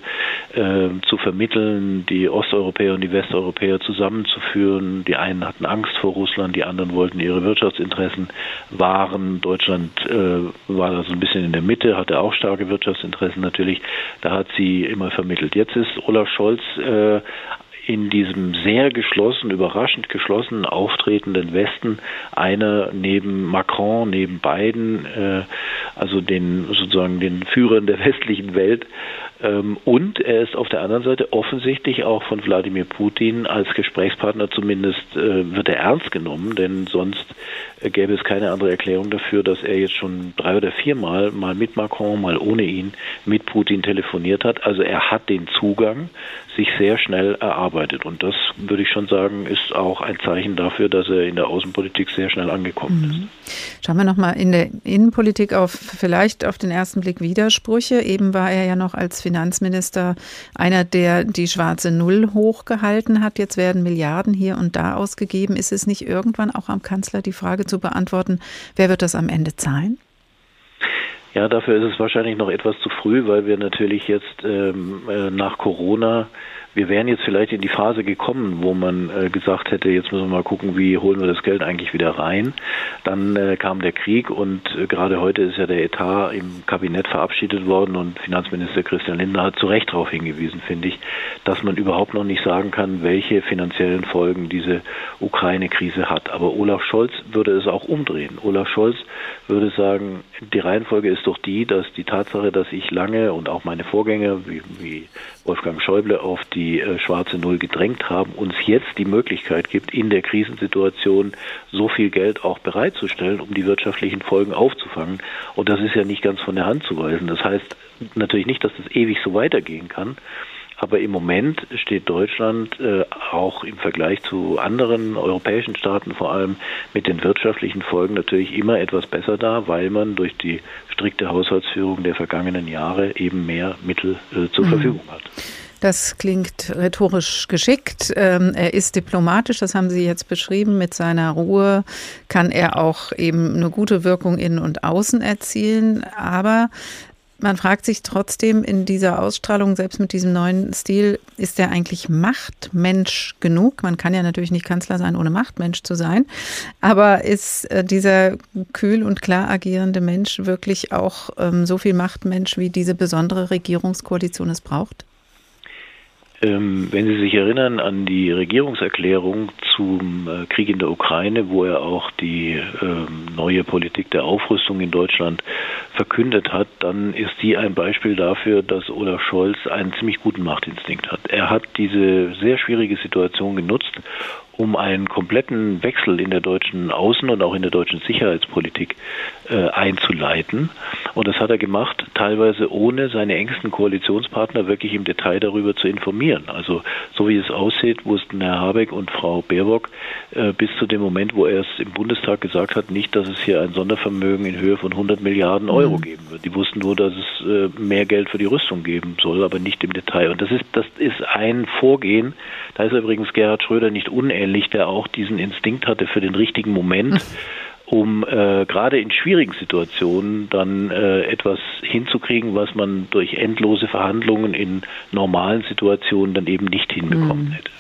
äh, zu vermitteln, die Osteuropäer und die Westeuropäer zusammenzuführen. Die einen hatten Angst vor Russland, die anderen wollten ihre Wirtschaftsinteressen wahren. Deutschland äh, war da so ein bisschen in der Mitte, hatte auch starke Wirtschaftsinteressen natürlich. Da hat sie immer vermittelt. Jetzt ist Olaf Scholz äh, in diesem sehr geschlossen, überraschend geschlossenen auftretenden Westen einer neben Macron, neben Biden, äh, also den sozusagen den Führern der westlichen Welt. Ähm, und er ist auf der anderen Seite offensichtlich auch von Wladimir Putin als Gesprächspartner zumindest äh, wird er ernst genommen, denn sonst äh, gäbe es keine andere Erklärung dafür, dass er jetzt schon drei oder viermal mal mit Macron, mal ohne ihn mit Putin telefoniert hat. Also er hat den Zugang sich sehr schnell erarbeitet. Und das würde ich schon sagen, ist auch ein Zeichen dafür, dass er in der Außenpolitik sehr schnell angekommen mhm. ist. Schauen wir nochmal in der Innenpolitik auf vielleicht auf den ersten Blick Widersprüche. Eben war er ja noch als Finanzminister einer, der die schwarze Null hochgehalten hat. Jetzt werden Milliarden hier und da ausgegeben. Ist es nicht irgendwann auch am Kanzler die Frage zu beantworten, wer wird das am Ende zahlen? Ja, dafür ist es wahrscheinlich noch etwas zu früh, weil wir natürlich jetzt ähm, äh, nach Corona wir wären jetzt vielleicht in die Phase gekommen, wo man äh, gesagt hätte, jetzt müssen wir mal gucken, wie holen wir das Geld eigentlich wieder rein. Dann äh, kam der Krieg und äh, gerade heute ist ja der Etat im Kabinett verabschiedet worden und Finanzminister Christian Lindner hat zu Recht darauf hingewiesen, finde ich, dass man überhaupt noch nicht sagen kann, welche finanziellen Folgen diese Ukraine-Krise hat. Aber Olaf Scholz würde es auch umdrehen. Olaf Scholz würde sagen, die Reihenfolge ist doch die, dass die Tatsache, dass ich lange und auch meine Vorgänger wie, wie Wolfgang Schäuble auf die äh, schwarze Null gedrängt haben, uns jetzt die Möglichkeit gibt, in der Krisensituation so viel Geld auch bereitzustellen, um die wirtschaftlichen Folgen aufzufangen. Und das ist ja nicht ganz von der Hand zu weisen. Das heißt natürlich nicht, dass das ewig so weitergehen kann. Aber im Moment steht Deutschland äh, auch im Vergleich zu anderen europäischen Staaten vor allem mit den wirtschaftlichen Folgen natürlich immer etwas besser da, weil man durch die strikte Haushaltsführung der vergangenen Jahre eben mehr Mittel äh, zur mhm. Verfügung hat. Das klingt rhetorisch geschickt. Ähm, er ist diplomatisch, das haben Sie jetzt beschrieben. Mit seiner Ruhe kann er auch eben eine gute Wirkung innen und außen erzielen. Aber man fragt sich trotzdem in dieser Ausstrahlung, selbst mit diesem neuen Stil, ist er eigentlich Machtmensch genug? Man kann ja natürlich nicht Kanzler sein, ohne Machtmensch zu sein. Aber ist äh, dieser kühl und klar agierende Mensch wirklich auch ähm, so viel Machtmensch, wie diese besondere Regierungskoalition es braucht? Ähm, wenn Sie sich erinnern an die Regierungserklärung zum äh, Krieg in der Ukraine, wo er auch die ähm, neue Politik der Aufrüstung in Deutschland verkündet hat, dann ist die ein Beispiel dafür, dass Olaf Scholz einen ziemlich guten Machtinstinkt hat. Er hat diese sehr schwierige Situation genutzt, um einen kompletten Wechsel in der deutschen Außen- und auch in der deutschen Sicherheitspolitik äh, einzuleiten. Und das hat er gemacht, teilweise ohne seine engsten Koalitionspartner wirklich im Detail darüber zu informieren. Also so wie es aussieht, wussten Herr Habeck und Frau Baerbock äh, bis zu dem Moment, wo er es im Bundestag gesagt hat, nicht, dass es hier ein Sondervermögen in Höhe von 100 Milliarden Euro mhm. geben wird. Die wussten nur, dass es äh, mehr Geld für die Rüstung geben soll, aber nicht im Detail. Und das ist, das ist ein Vorgehen. Da ist übrigens Gerhard Schröder nicht unehrlich ähnlich, der auch diesen Instinkt hatte für den richtigen Moment, um äh, gerade in schwierigen Situationen dann äh, etwas hinzukriegen, was man durch endlose Verhandlungen in normalen Situationen dann eben nicht hinbekommen mhm. hätte.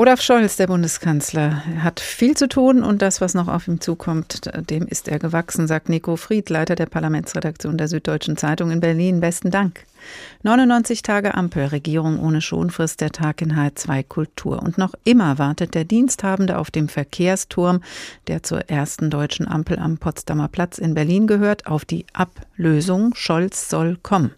Olaf Scholz, der Bundeskanzler, hat viel zu tun und das, was noch auf ihm zukommt, dem ist er gewachsen, sagt Nico Fried, Leiter der Parlamentsredaktion der Süddeutschen Zeitung in Berlin. Besten Dank. 99 Tage Ampelregierung ohne Schonfrist, der Tag in H2 Kultur. Und noch immer wartet der Diensthabende auf dem Verkehrsturm, der zur ersten deutschen Ampel am Potsdamer Platz in Berlin gehört, auf die Ablösung. Scholz soll kommen.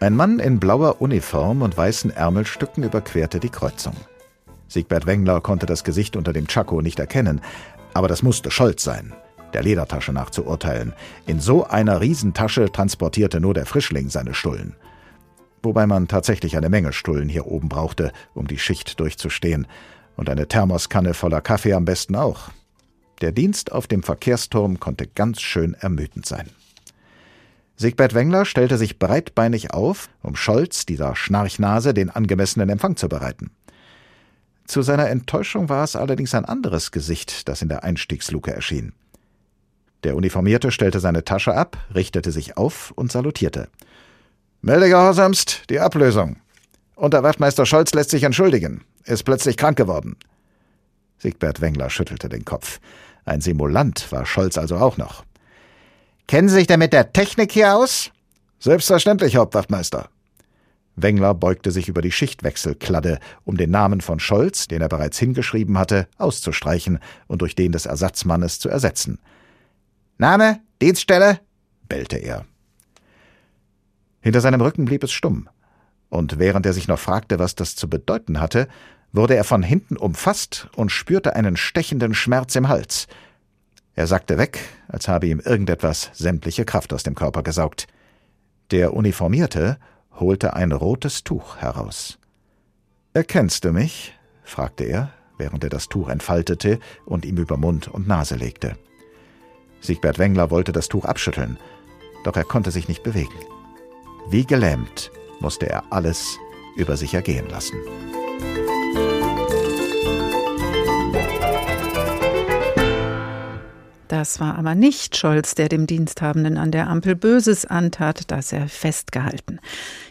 Ein Mann in blauer Uniform und weißen Ärmelstücken überquerte die Kreuzung. Siegbert Wengler konnte das Gesicht unter dem Tschako nicht erkennen, aber das musste Scholz sein der Ledertasche nach zu urteilen. In so einer Riesentasche transportierte nur der Frischling seine Stullen. Wobei man tatsächlich eine Menge Stullen hier oben brauchte, um die Schicht durchzustehen. Und eine Thermoskanne voller Kaffee am besten auch. Der Dienst auf dem Verkehrsturm konnte ganz schön ermüdend sein. Sigbert Wengler stellte sich breitbeinig auf, um Scholz, dieser Schnarchnase, den angemessenen Empfang zu bereiten. Zu seiner Enttäuschung war es allerdings ein anderes Gesicht, das in der Einstiegsluke erschien. Der Uniformierte stellte seine Tasche ab, richtete sich auf und salutierte. Melde gehorsamst die Ablösung. Unterwachtmeister Scholz lässt sich entschuldigen, ist plötzlich krank geworden. Siegbert Wengler schüttelte den Kopf. Ein Simulant war Scholz also auch noch. Kennen Sie sich denn mit der Technik hier aus? Selbstverständlich, Hauptwachtmeister. Wengler beugte sich über die Schichtwechselkladde, um den Namen von Scholz, den er bereits hingeschrieben hatte, auszustreichen und durch den des Ersatzmannes zu ersetzen. Name, Dienststelle, bellte er. Hinter seinem Rücken blieb es stumm, und während er sich noch fragte, was das zu bedeuten hatte, wurde er von hinten umfasst und spürte einen stechenden Schmerz im Hals. Er sackte weg, als habe ihm irgendetwas sämtliche Kraft aus dem Körper gesaugt. Der Uniformierte holte ein rotes Tuch heraus. Erkennst du mich? fragte er, während er das Tuch entfaltete und ihm über Mund und Nase legte. Siegbert Wengler wollte das Tuch abschütteln, doch er konnte sich nicht bewegen. Wie gelähmt musste er alles über sich ergehen lassen. Das war aber nicht Scholz, der dem Diensthabenden an der Ampel Böses antat, das er festgehalten.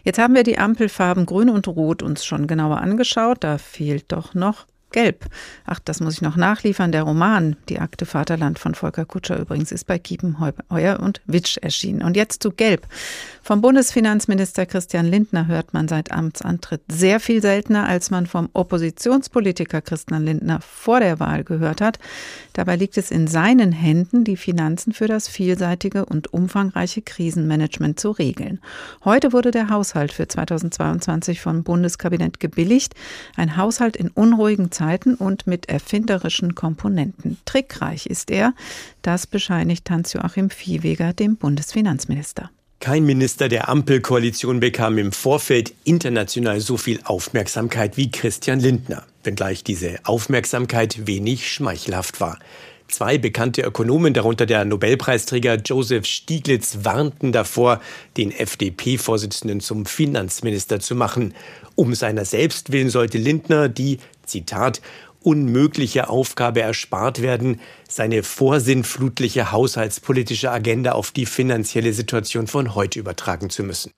Jetzt haben wir die Ampelfarben Grün und Rot uns schon genauer angeschaut. Da fehlt doch noch Gelb. Ach, das muss ich noch nachliefern. Der Roman Die Akte Vaterland von Volker Kutscher übrigens ist bei Kiepenheuer und Witsch erschienen. Und jetzt zu Gelb. Vom Bundesfinanzminister Christian Lindner hört man seit Amtsantritt sehr viel seltener, als man vom Oppositionspolitiker Christian Lindner vor der Wahl gehört hat. Dabei liegt es in seinen Händen, die Finanzen für das vielseitige und umfangreiche Krisenmanagement zu regeln. Heute wurde der Haushalt für 2022 vom Bundeskabinett gebilligt. Ein Haushalt in unruhigen Zeiten und mit erfinderischen Komponenten. Trickreich ist er. Das bescheinigt Hans-Joachim Viehweger dem Bundesfinanzminister. Kein Minister der Ampelkoalition bekam im Vorfeld international so viel Aufmerksamkeit wie Christian Lindner, wenngleich diese Aufmerksamkeit wenig schmeichelhaft war. Zwei bekannte Ökonomen, darunter der Nobelpreisträger Joseph Stieglitz, warnten davor, den FDP-Vorsitzenden zum Finanzminister zu machen. Um seiner selbst willen sollte Lindner die, Zitat, unmögliche Aufgabe erspart werden, seine vorsinnflutliche haushaltspolitische Agenda auf die finanzielle Situation von heute übertragen zu müssen.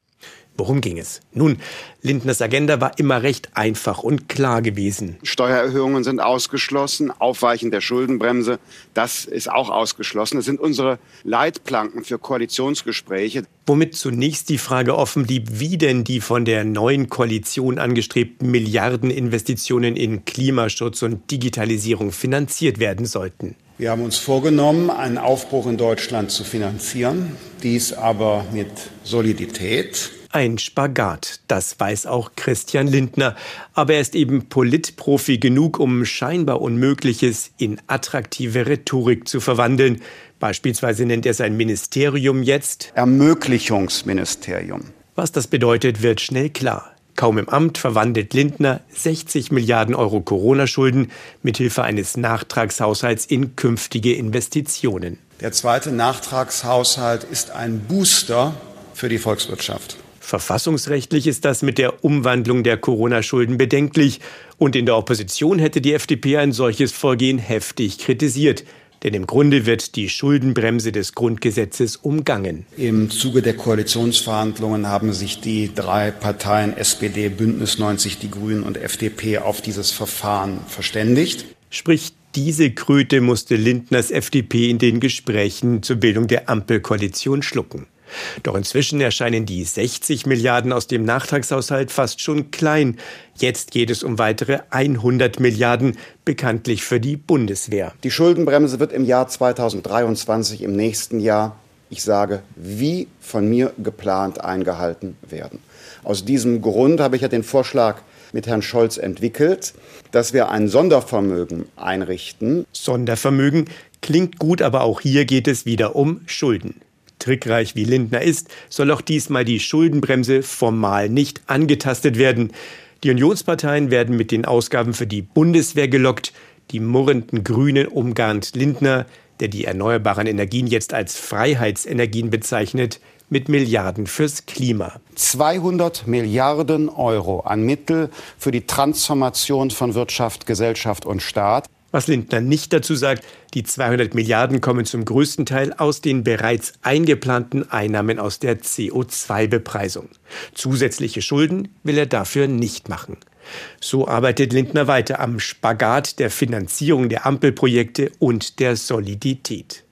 Worum ging es? Nun, Lindners Agenda war immer recht einfach und klar gewesen. Steuererhöhungen sind ausgeschlossen, Aufweichen der Schuldenbremse, das ist auch ausgeschlossen. Das sind unsere Leitplanken für Koalitionsgespräche. Womit zunächst die Frage offen blieb, wie denn die von der neuen Koalition angestrebten Milliardeninvestitionen in Klimaschutz und Digitalisierung finanziert werden sollten. Wir haben uns vorgenommen, einen Aufbruch in Deutschland zu finanzieren, dies aber mit Solidität. Ein Spagat, das weiß auch Christian Lindner. Aber er ist eben Politprofi genug, um scheinbar Unmögliches in attraktive Rhetorik zu verwandeln. Beispielsweise nennt er sein Ministerium jetzt Ermöglichungsministerium. Was das bedeutet, wird schnell klar. Kaum im Amt verwandelt Lindner 60 Milliarden Euro Corona-Schulden mithilfe eines Nachtragshaushalts in künftige Investitionen. Der zweite Nachtragshaushalt ist ein Booster für die Volkswirtschaft. Verfassungsrechtlich ist das mit der Umwandlung der Corona-Schulden bedenklich. Und in der Opposition hätte die FDP ein solches Vorgehen heftig kritisiert. Denn im Grunde wird die Schuldenbremse des Grundgesetzes umgangen. Im Zuge der Koalitionsverhandlungen haben sich die drei Parteien SPD, Bündnis 90, die Grünen und FDP auf dieses Verfahren verständigt. Sprich, diese Kröte musste Lindners FDP in den Gesprächen zur Bildung der Ampelkoalition schlucken. Doch inzwischen erscheinen die 60 Milliarden aus dem Nachtragshaushalt fast schon klein. Jetzt geht es um weitere 100 Milliarden, bekanntlich für die Bundeswehr. Die Schuldenbremse wird im Jahr 2023, im nächsten Jahr, ich sage, wie von mir geplant eingehalten werden. Aus diesem Grund habe ich ja den Vorschlag mit Herrn Scholz entwickelt, dass wir ein Sondervermögen einrichten. Sondervermögen klingt gut, aber auch hier geht es wieder um Schulden. Trickreich wie Lindner ist, soll auch diesmal die Schuldenbremse formal nicht angetastet werden. Die Unionsparteien werden mit den Ausgaben für die Bundeswehr gelockt. Die murrenden Grünen umgarnt Lindner, der die erneuerbaren Energien jetzt als Freiheitsenergien bezeichnet, mit Milliarden fürs Klima. 200 Milliarden Euro an Mittel für die Transformation von Wirtschaft, Gesellschaft und Staat. Was Lindner nicht dazu sagt, die 200 Milliarden kommen zum größten Teil aus den bereits eingeplanten Einnahmen aus der CO2-Bepreisung. Zusätzliche Schulden will er dafür nicht machen. So arbeitet Lindner weiter am Spagat der Finanzierung der Ampelprojekte und der Solidität.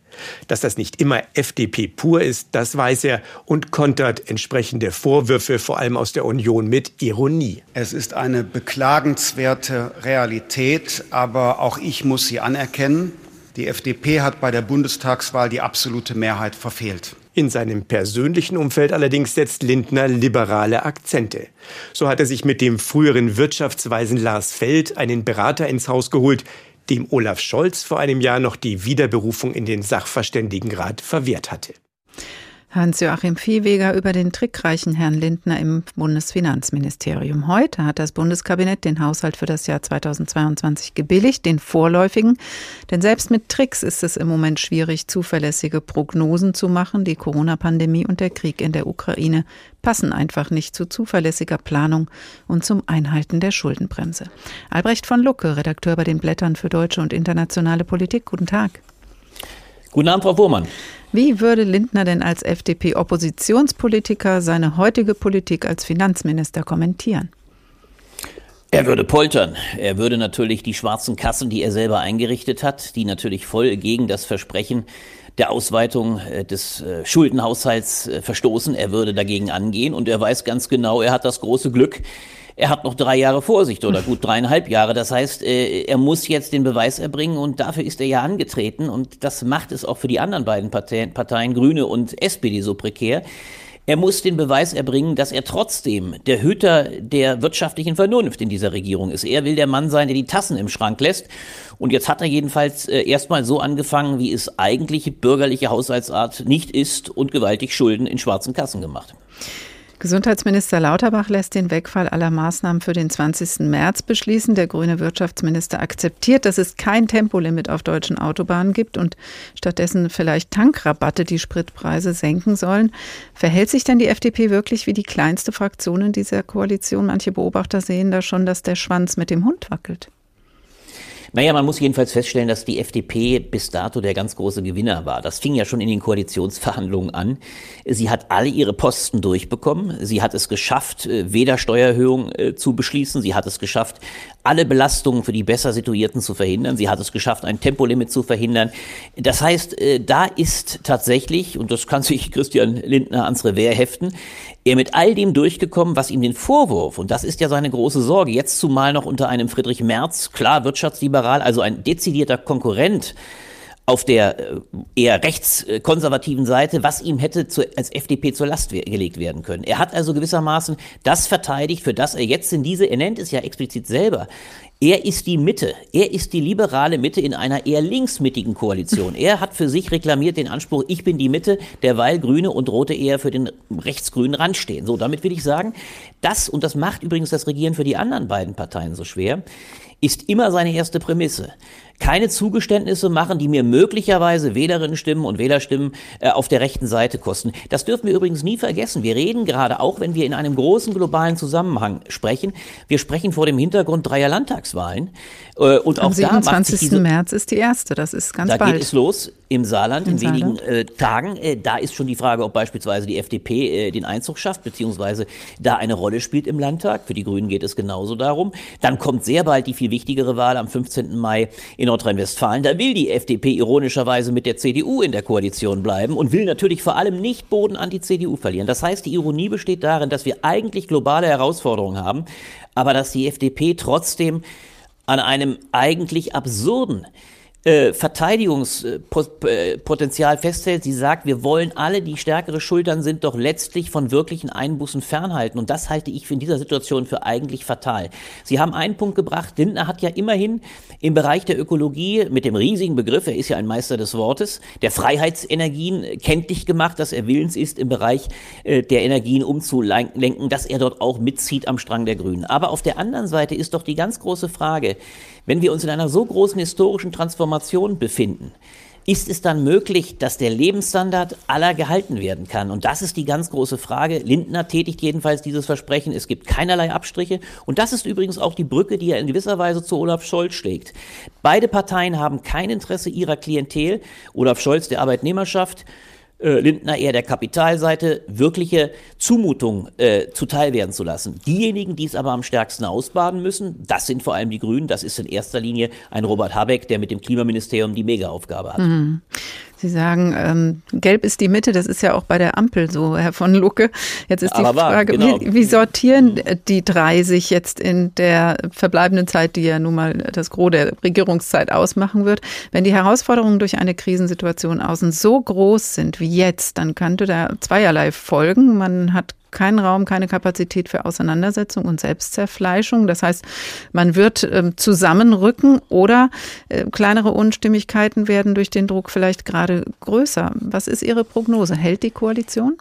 Dass das nicht immer FDP pur ist, das weiß er und kontert entsprechende Vorwürfe vor allem aus der Union mit Ironie. Es ist eine beklagenswerte Realität, aber auch ich muss sie anerkennen. Die FDP hat bei der Bundestagswahl die absolute Mehrheit verfehlt. In seinem persönlichen Umfeld allerdings setzt Lindner liberale Akzente. So hat er sich mit dem früheren Wirtschaftsweisen Lars Feld einen Berater ins Haus geholt, dem Olaf Scholz vor einem Jahr noch die Wiederberufung in den Sachverständigenrat verwehrt hatte. Hans-Joachim Viehweger über den trickreichen Herrn Lindner im Bundesfinanzministerium. Heute hat das Bundeskabinett den Haushalt für das Jahr 2022 gebilligt, den vorläufigen. Denn selbst mit Tricks ist es im Moment schwierig, zuverlässige Prognosen zu machen. Die Corona-Pandemie und der Krieg in der Ukraine passen einfach nicht zu zuverlässiger Planung und zum Einhalten der Schuldenbremse. Albrecht von Lucke, Redakteur bei den Blättern für deutsche und internationale Politik. Guten Tag. Guten Abend, Frau Fuhrmann. Wie würde Lindner denn als FDP-Oppositionspolitiker seine heutige Politik als Finanzminister kommentieren? Er würde poltern. Er würde natürlich die schwarzen Kassen, die er selber eingerichtet hat, die natürlich voll gegen das Versprechen der Ausweitung äh, des äh, Schuldenhaushalts äh, verstoßen. Er würde dagegen angehen und er weiß ganz genau, er hat das große Glück, er hat noch drei Jahre Vorsicht oder gut dreieinhalb Jahre. Das heißt, äh, er muss jetzt den Beweis erbringen und dafür ist er ja angetreten und das macht es auch für die anderen beiden Parteien, Parteien Grüne und SPD so prekär. Er muss den Beweis erbringen, dass er trotzdem der Hüter der wirtschaftlichen Vernunft in dieser Regierung ist. Er will der Mann sein, der die Tassen im Schrank lässt. Und jetzt hat er jedenfalls äh, erstmal so angefangen, wie es eigentliche bürgerliche Haushaltsart nicht ist und gewaltig Schulden in schwarzen Kassen gemacht. Gesundheitsminister Lauterbach lässt den Wegfall aller Maßnahmen für den 20. März beschließen. Der grüne Wirtschaftsminister akzeptiert, dass es kein Tempolimit auf deutschen Autobahnen gibt und stattdessen vielleicht Tankrabatte die Spritpreise senken sollen. Verhält sich denn die FDP wirklich wie die kleinste Fraktion in dieser Koalition? Manche Beobachter sehen da schon, dass der Schwanz mit dem Hund wackelt. Naja, man muss jedenfalls feststellen, dass die FDP bis dato der ganz große Gewinner war. Das fing ja schon in den Koalitionsverhandlungen an. Sie hat alle ihre Posten durchbekommen. Sie hat es geschafft, äh, weder Steuererhöhung äh, zu beschließen. Sie hat es geschafft, alle Belastungen für die besser Situierten zu verhindern. Sie hat es geschafft, ein Tempolimit zu verhindern. Das heißt, äh, da ist tatsächlich, und das kann sich Christian Lindner ans Revers heften, er mit all dem durchgekommen, was ihm den Vorwurf, und das ist ja seine große Sorge, jetzt zumal noch unter einem Friedrich Merz, klar wirtschaftsliberal, also ein dezidierter Konkurrent, auf der äh, eher rechtskonservativen Seite, was ihm hätte zu, als FDP zur Last gelegt werden können. Er hat also gewissermaßen das verteidigt, für das er jetzt in diese, er nennt es ja explizit selber, er ist die Mitte. Er ist die liberale Mitte in einer eher linksmittigen Koalition. Er hat für sich reklamiert den Anspruch, ich bin die Mitte, derweil Grüne und Rote eher für den rechtsgrünen Rand stehen. So, damit will ich sagen, das, und das macht übrigens das Regieren für die anderen beiden Parteien so schwer, ist immer seine erste Prämisse keine Zugeständnisse machen, die mir möglicherweise Wählerinnenstimmen und Wählerstimmen äh, auf der rechten Seite kosten. Das dürfen wir übrigens nie vergessen. Wir reden gerade, auch wenn wir in einem großen globalen Zusammenhang sprechen, wir sprechen vor dem Hintergrund dreier Landtagswahlen. Äh, und Am auch 27. Diese, März ist die erste, das ist ganz da bald. Da geht es los im Saarland Im in Saarland. wenigen äh, Tagen. Äh, da ist schon die Frage, ob beispielsweise die FDP äh, den Einzug schafft, beziehungsweise da eine Rolle spielt im Landtag. Für die Grünen geht es genauso darum. Dann kommt sehr bald die viel wichtigere Wahl am 15. Mai in Nordrhein-Westfalen. Da will die FDP ironischerweise mit der CDU in der Koalition bleiben und will natürlich vor allem nicht Boden an die CDU verlieren. Das heißt, die Ironie besteht darin, dass wir eigentlich globale Herausforderungen haben, aber dass die FDP trotzdem an einem eigentlich absurden äh, Verteidigungspotenzial festhält. Sie sagt, wir wollen alle, die stärkere Schultern sind, doch letztlich von wirklichen Einbußen fernhalten. Und das halte ich in dieser Situation für eigentlich fatal. Sie haben einen Punkt gebracht. Lindner hat ja immerhin im Bereich der Ökologie mit dem riesigen Begriff, er ist ja ein Meister des Wortes, der Freiheitsenergien kenntlich gemacht, dass er willens ist, im Bereich äh, der Energien umzulenken, dass er dort auch mitzieht am Strang der Grünen. Aber auf der anderen Seite ist doch die ganz große Frage, wenn wir uns in einer so großen historischen Transformation befinden, ist es dann möglich, dass der Lebensstandard aller gehalten werden kann? Und das ist die ganz große Frage. Lindner tätigt jedenfalls dieses Versprechen. Es gibt keinerlei Abstriche. Und das ist übrigens auch die Brücke, die er in gewisser Weise zu Olaf Scholz schlägt. Beide Parteien haben kein Interesse ihrer Klientel. Olaf Scholz der Arbeitnehmerschaft äh, Lindner eher der Kapitalseite wirkliche Zumutungen äh, zuteil werden zu lassen. Diejenigen, die es aber am stärksten ausbaden müssen, das sind vor allem die Grünen. Das ist in erster Linie ein Robert Habeck, der mit dem Klimaministerium die Mega-Aufgabe hat. Mhm. Sie sagen, ähm, gelb ist die Mitte, das ist ja auch bei der Ampel so, Herr von Lucke. Jetzt ist die Aber Frage, genau. wie, wie, sortieren die drei sich jetzt in der verbleibenden Zeit, die ja nun mal das Gros der Regierungszeit ausmachen wird? Wenn die Herausforderungen durch eine Krisensituation außen so groß sind wie jetzt, dann könnte da zweierlei folgen. Man hat keinen Raum, keine Kapazität für Auseinandersetzung und Selbstzerfleischung. Das heißt, man wird äh, zusammenrücken oder äh, kleinere Unstimmigkeiten werden durch den Druck vielleicht gerade größer. Was ist Ihre Prognose? Hält die Koalition?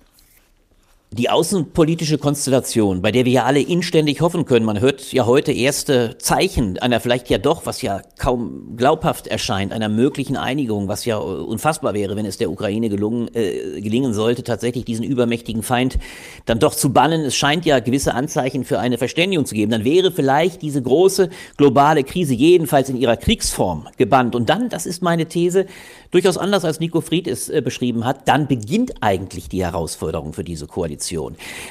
Die außenpolitische Konstellation, bei der wir ja alle inständig hoffen können, man hört ja heute erste Zeichen einer vielleicht ja doch, was ja kaum glaubhaft erscheint, einer möglichen Einigung, was ja unfassbar wäre, wenn es der Ukraine gelungen, äh, gelingen sollte, tatsächlich diesen übermächtigen Feind dann doch zu bannen. Es scheint ja gewisse Anzeichen für eine Verständigung zu geben. Dann wäre vielleicht diese große globale Krise jedenfalls in ihrer Kriegsform gebannt. Und dann, das ist meine These, durchaus anders als Nico Fried es äh, beschrieben hat, dann beginnt eigentlich die Herausforderung für diese Koalition.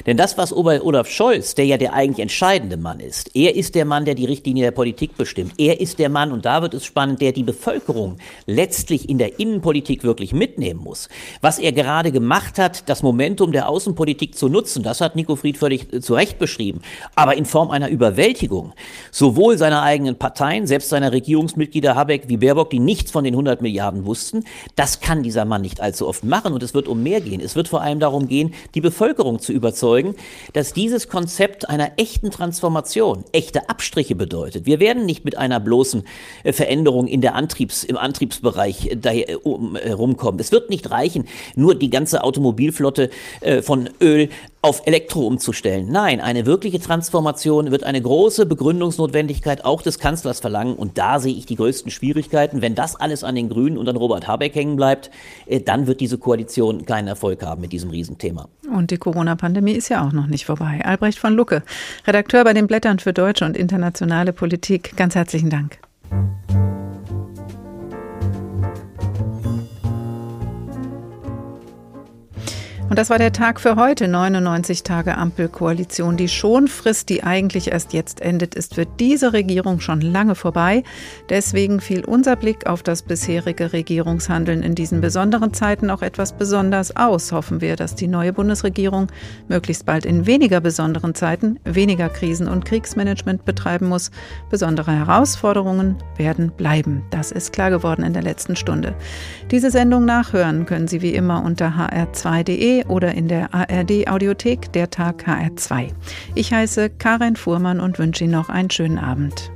Denn das, was Olaf Scholz, der ja der eigentlich entscheidende Mann ist, er ist der Mann, der die Richtlinie der Politik bestimmt. Er ist der Mann, und da wird es spannend, der die Bevölkerung letztlich in der Innenpolitik wirklich mitnehmen muss. Was er gerade gemacht hat, das Momentum der Außenpolitik zu nutzen, das hat Nico Fried völlig äh, zu Recht beschrieben, aber in Form einer Überwältigung sowohl seiner eigenen Parteien, selbst seiner Regierungsmitglieder Habeck wie Baerbock, die nichts von den 100 Milliarden wussten. Das kann dieser Mann nicht allzu oft machen und es wird um mehr gehen. Es wird vor allem darum gehen, die Bevölkerung zu überzeugen, dass dieses Konzept einer echten Transformation echte Abstriche bedeutet. Wir werden nicht mit einer bloßen äh, Veränderung in der Antriebs, im Antriebsbereich äh, daher, um, rumkommen. Es wird nicht reichen, nur die ganze Automobilflotte äh, von Öl auf Elektro umzustellen. Nein, eine wirkliche Transformation wird eine große Begründungsnotwendigkeit auch des Kanzlers verlangen. Und da sehe ich die größten Schwierigkeiten. Wenn das alles an den Grünen und an Robert Habeck hängen bleibt, äh, dann wird diese Koalition keinen Erfolg haben mit diesem Riesenthema. Und die Corona-Pandemie ist ja auch noch nicht vorbei. Albrecht von Lucke, Redakteur bei den Blättern für deutsche und internationale Politik. Ganz herzlichen Dank. Und das war der Tag für heute. 99 Tage Ampelkoalition. Die Schonfrist, die eigentlich erst jetzt endet, ist für diese Regierung schon lange vorbei. Deswegen fiel unser Blick auf das bisherige Regierungshandeln in diesen besonderen Zeiten auch etwas besonders aus. Hoffen wir, dass die neue Bundesregierung möglichst bald in weniger besonderen Zeiten weniger Krisen- und Kriegsmanagement betreiben muss. Besondere Herausforderungen werden bleiben. Das ist klar geworden in der letzten Stunde. Diese Sendung nachhören können Sie wie immer unter hr2.de oder in der ARD Audiothek der Tag HR2. Ich heiße Karin Fuhrmann und wünsche Ihnen noch einen schönen Abend.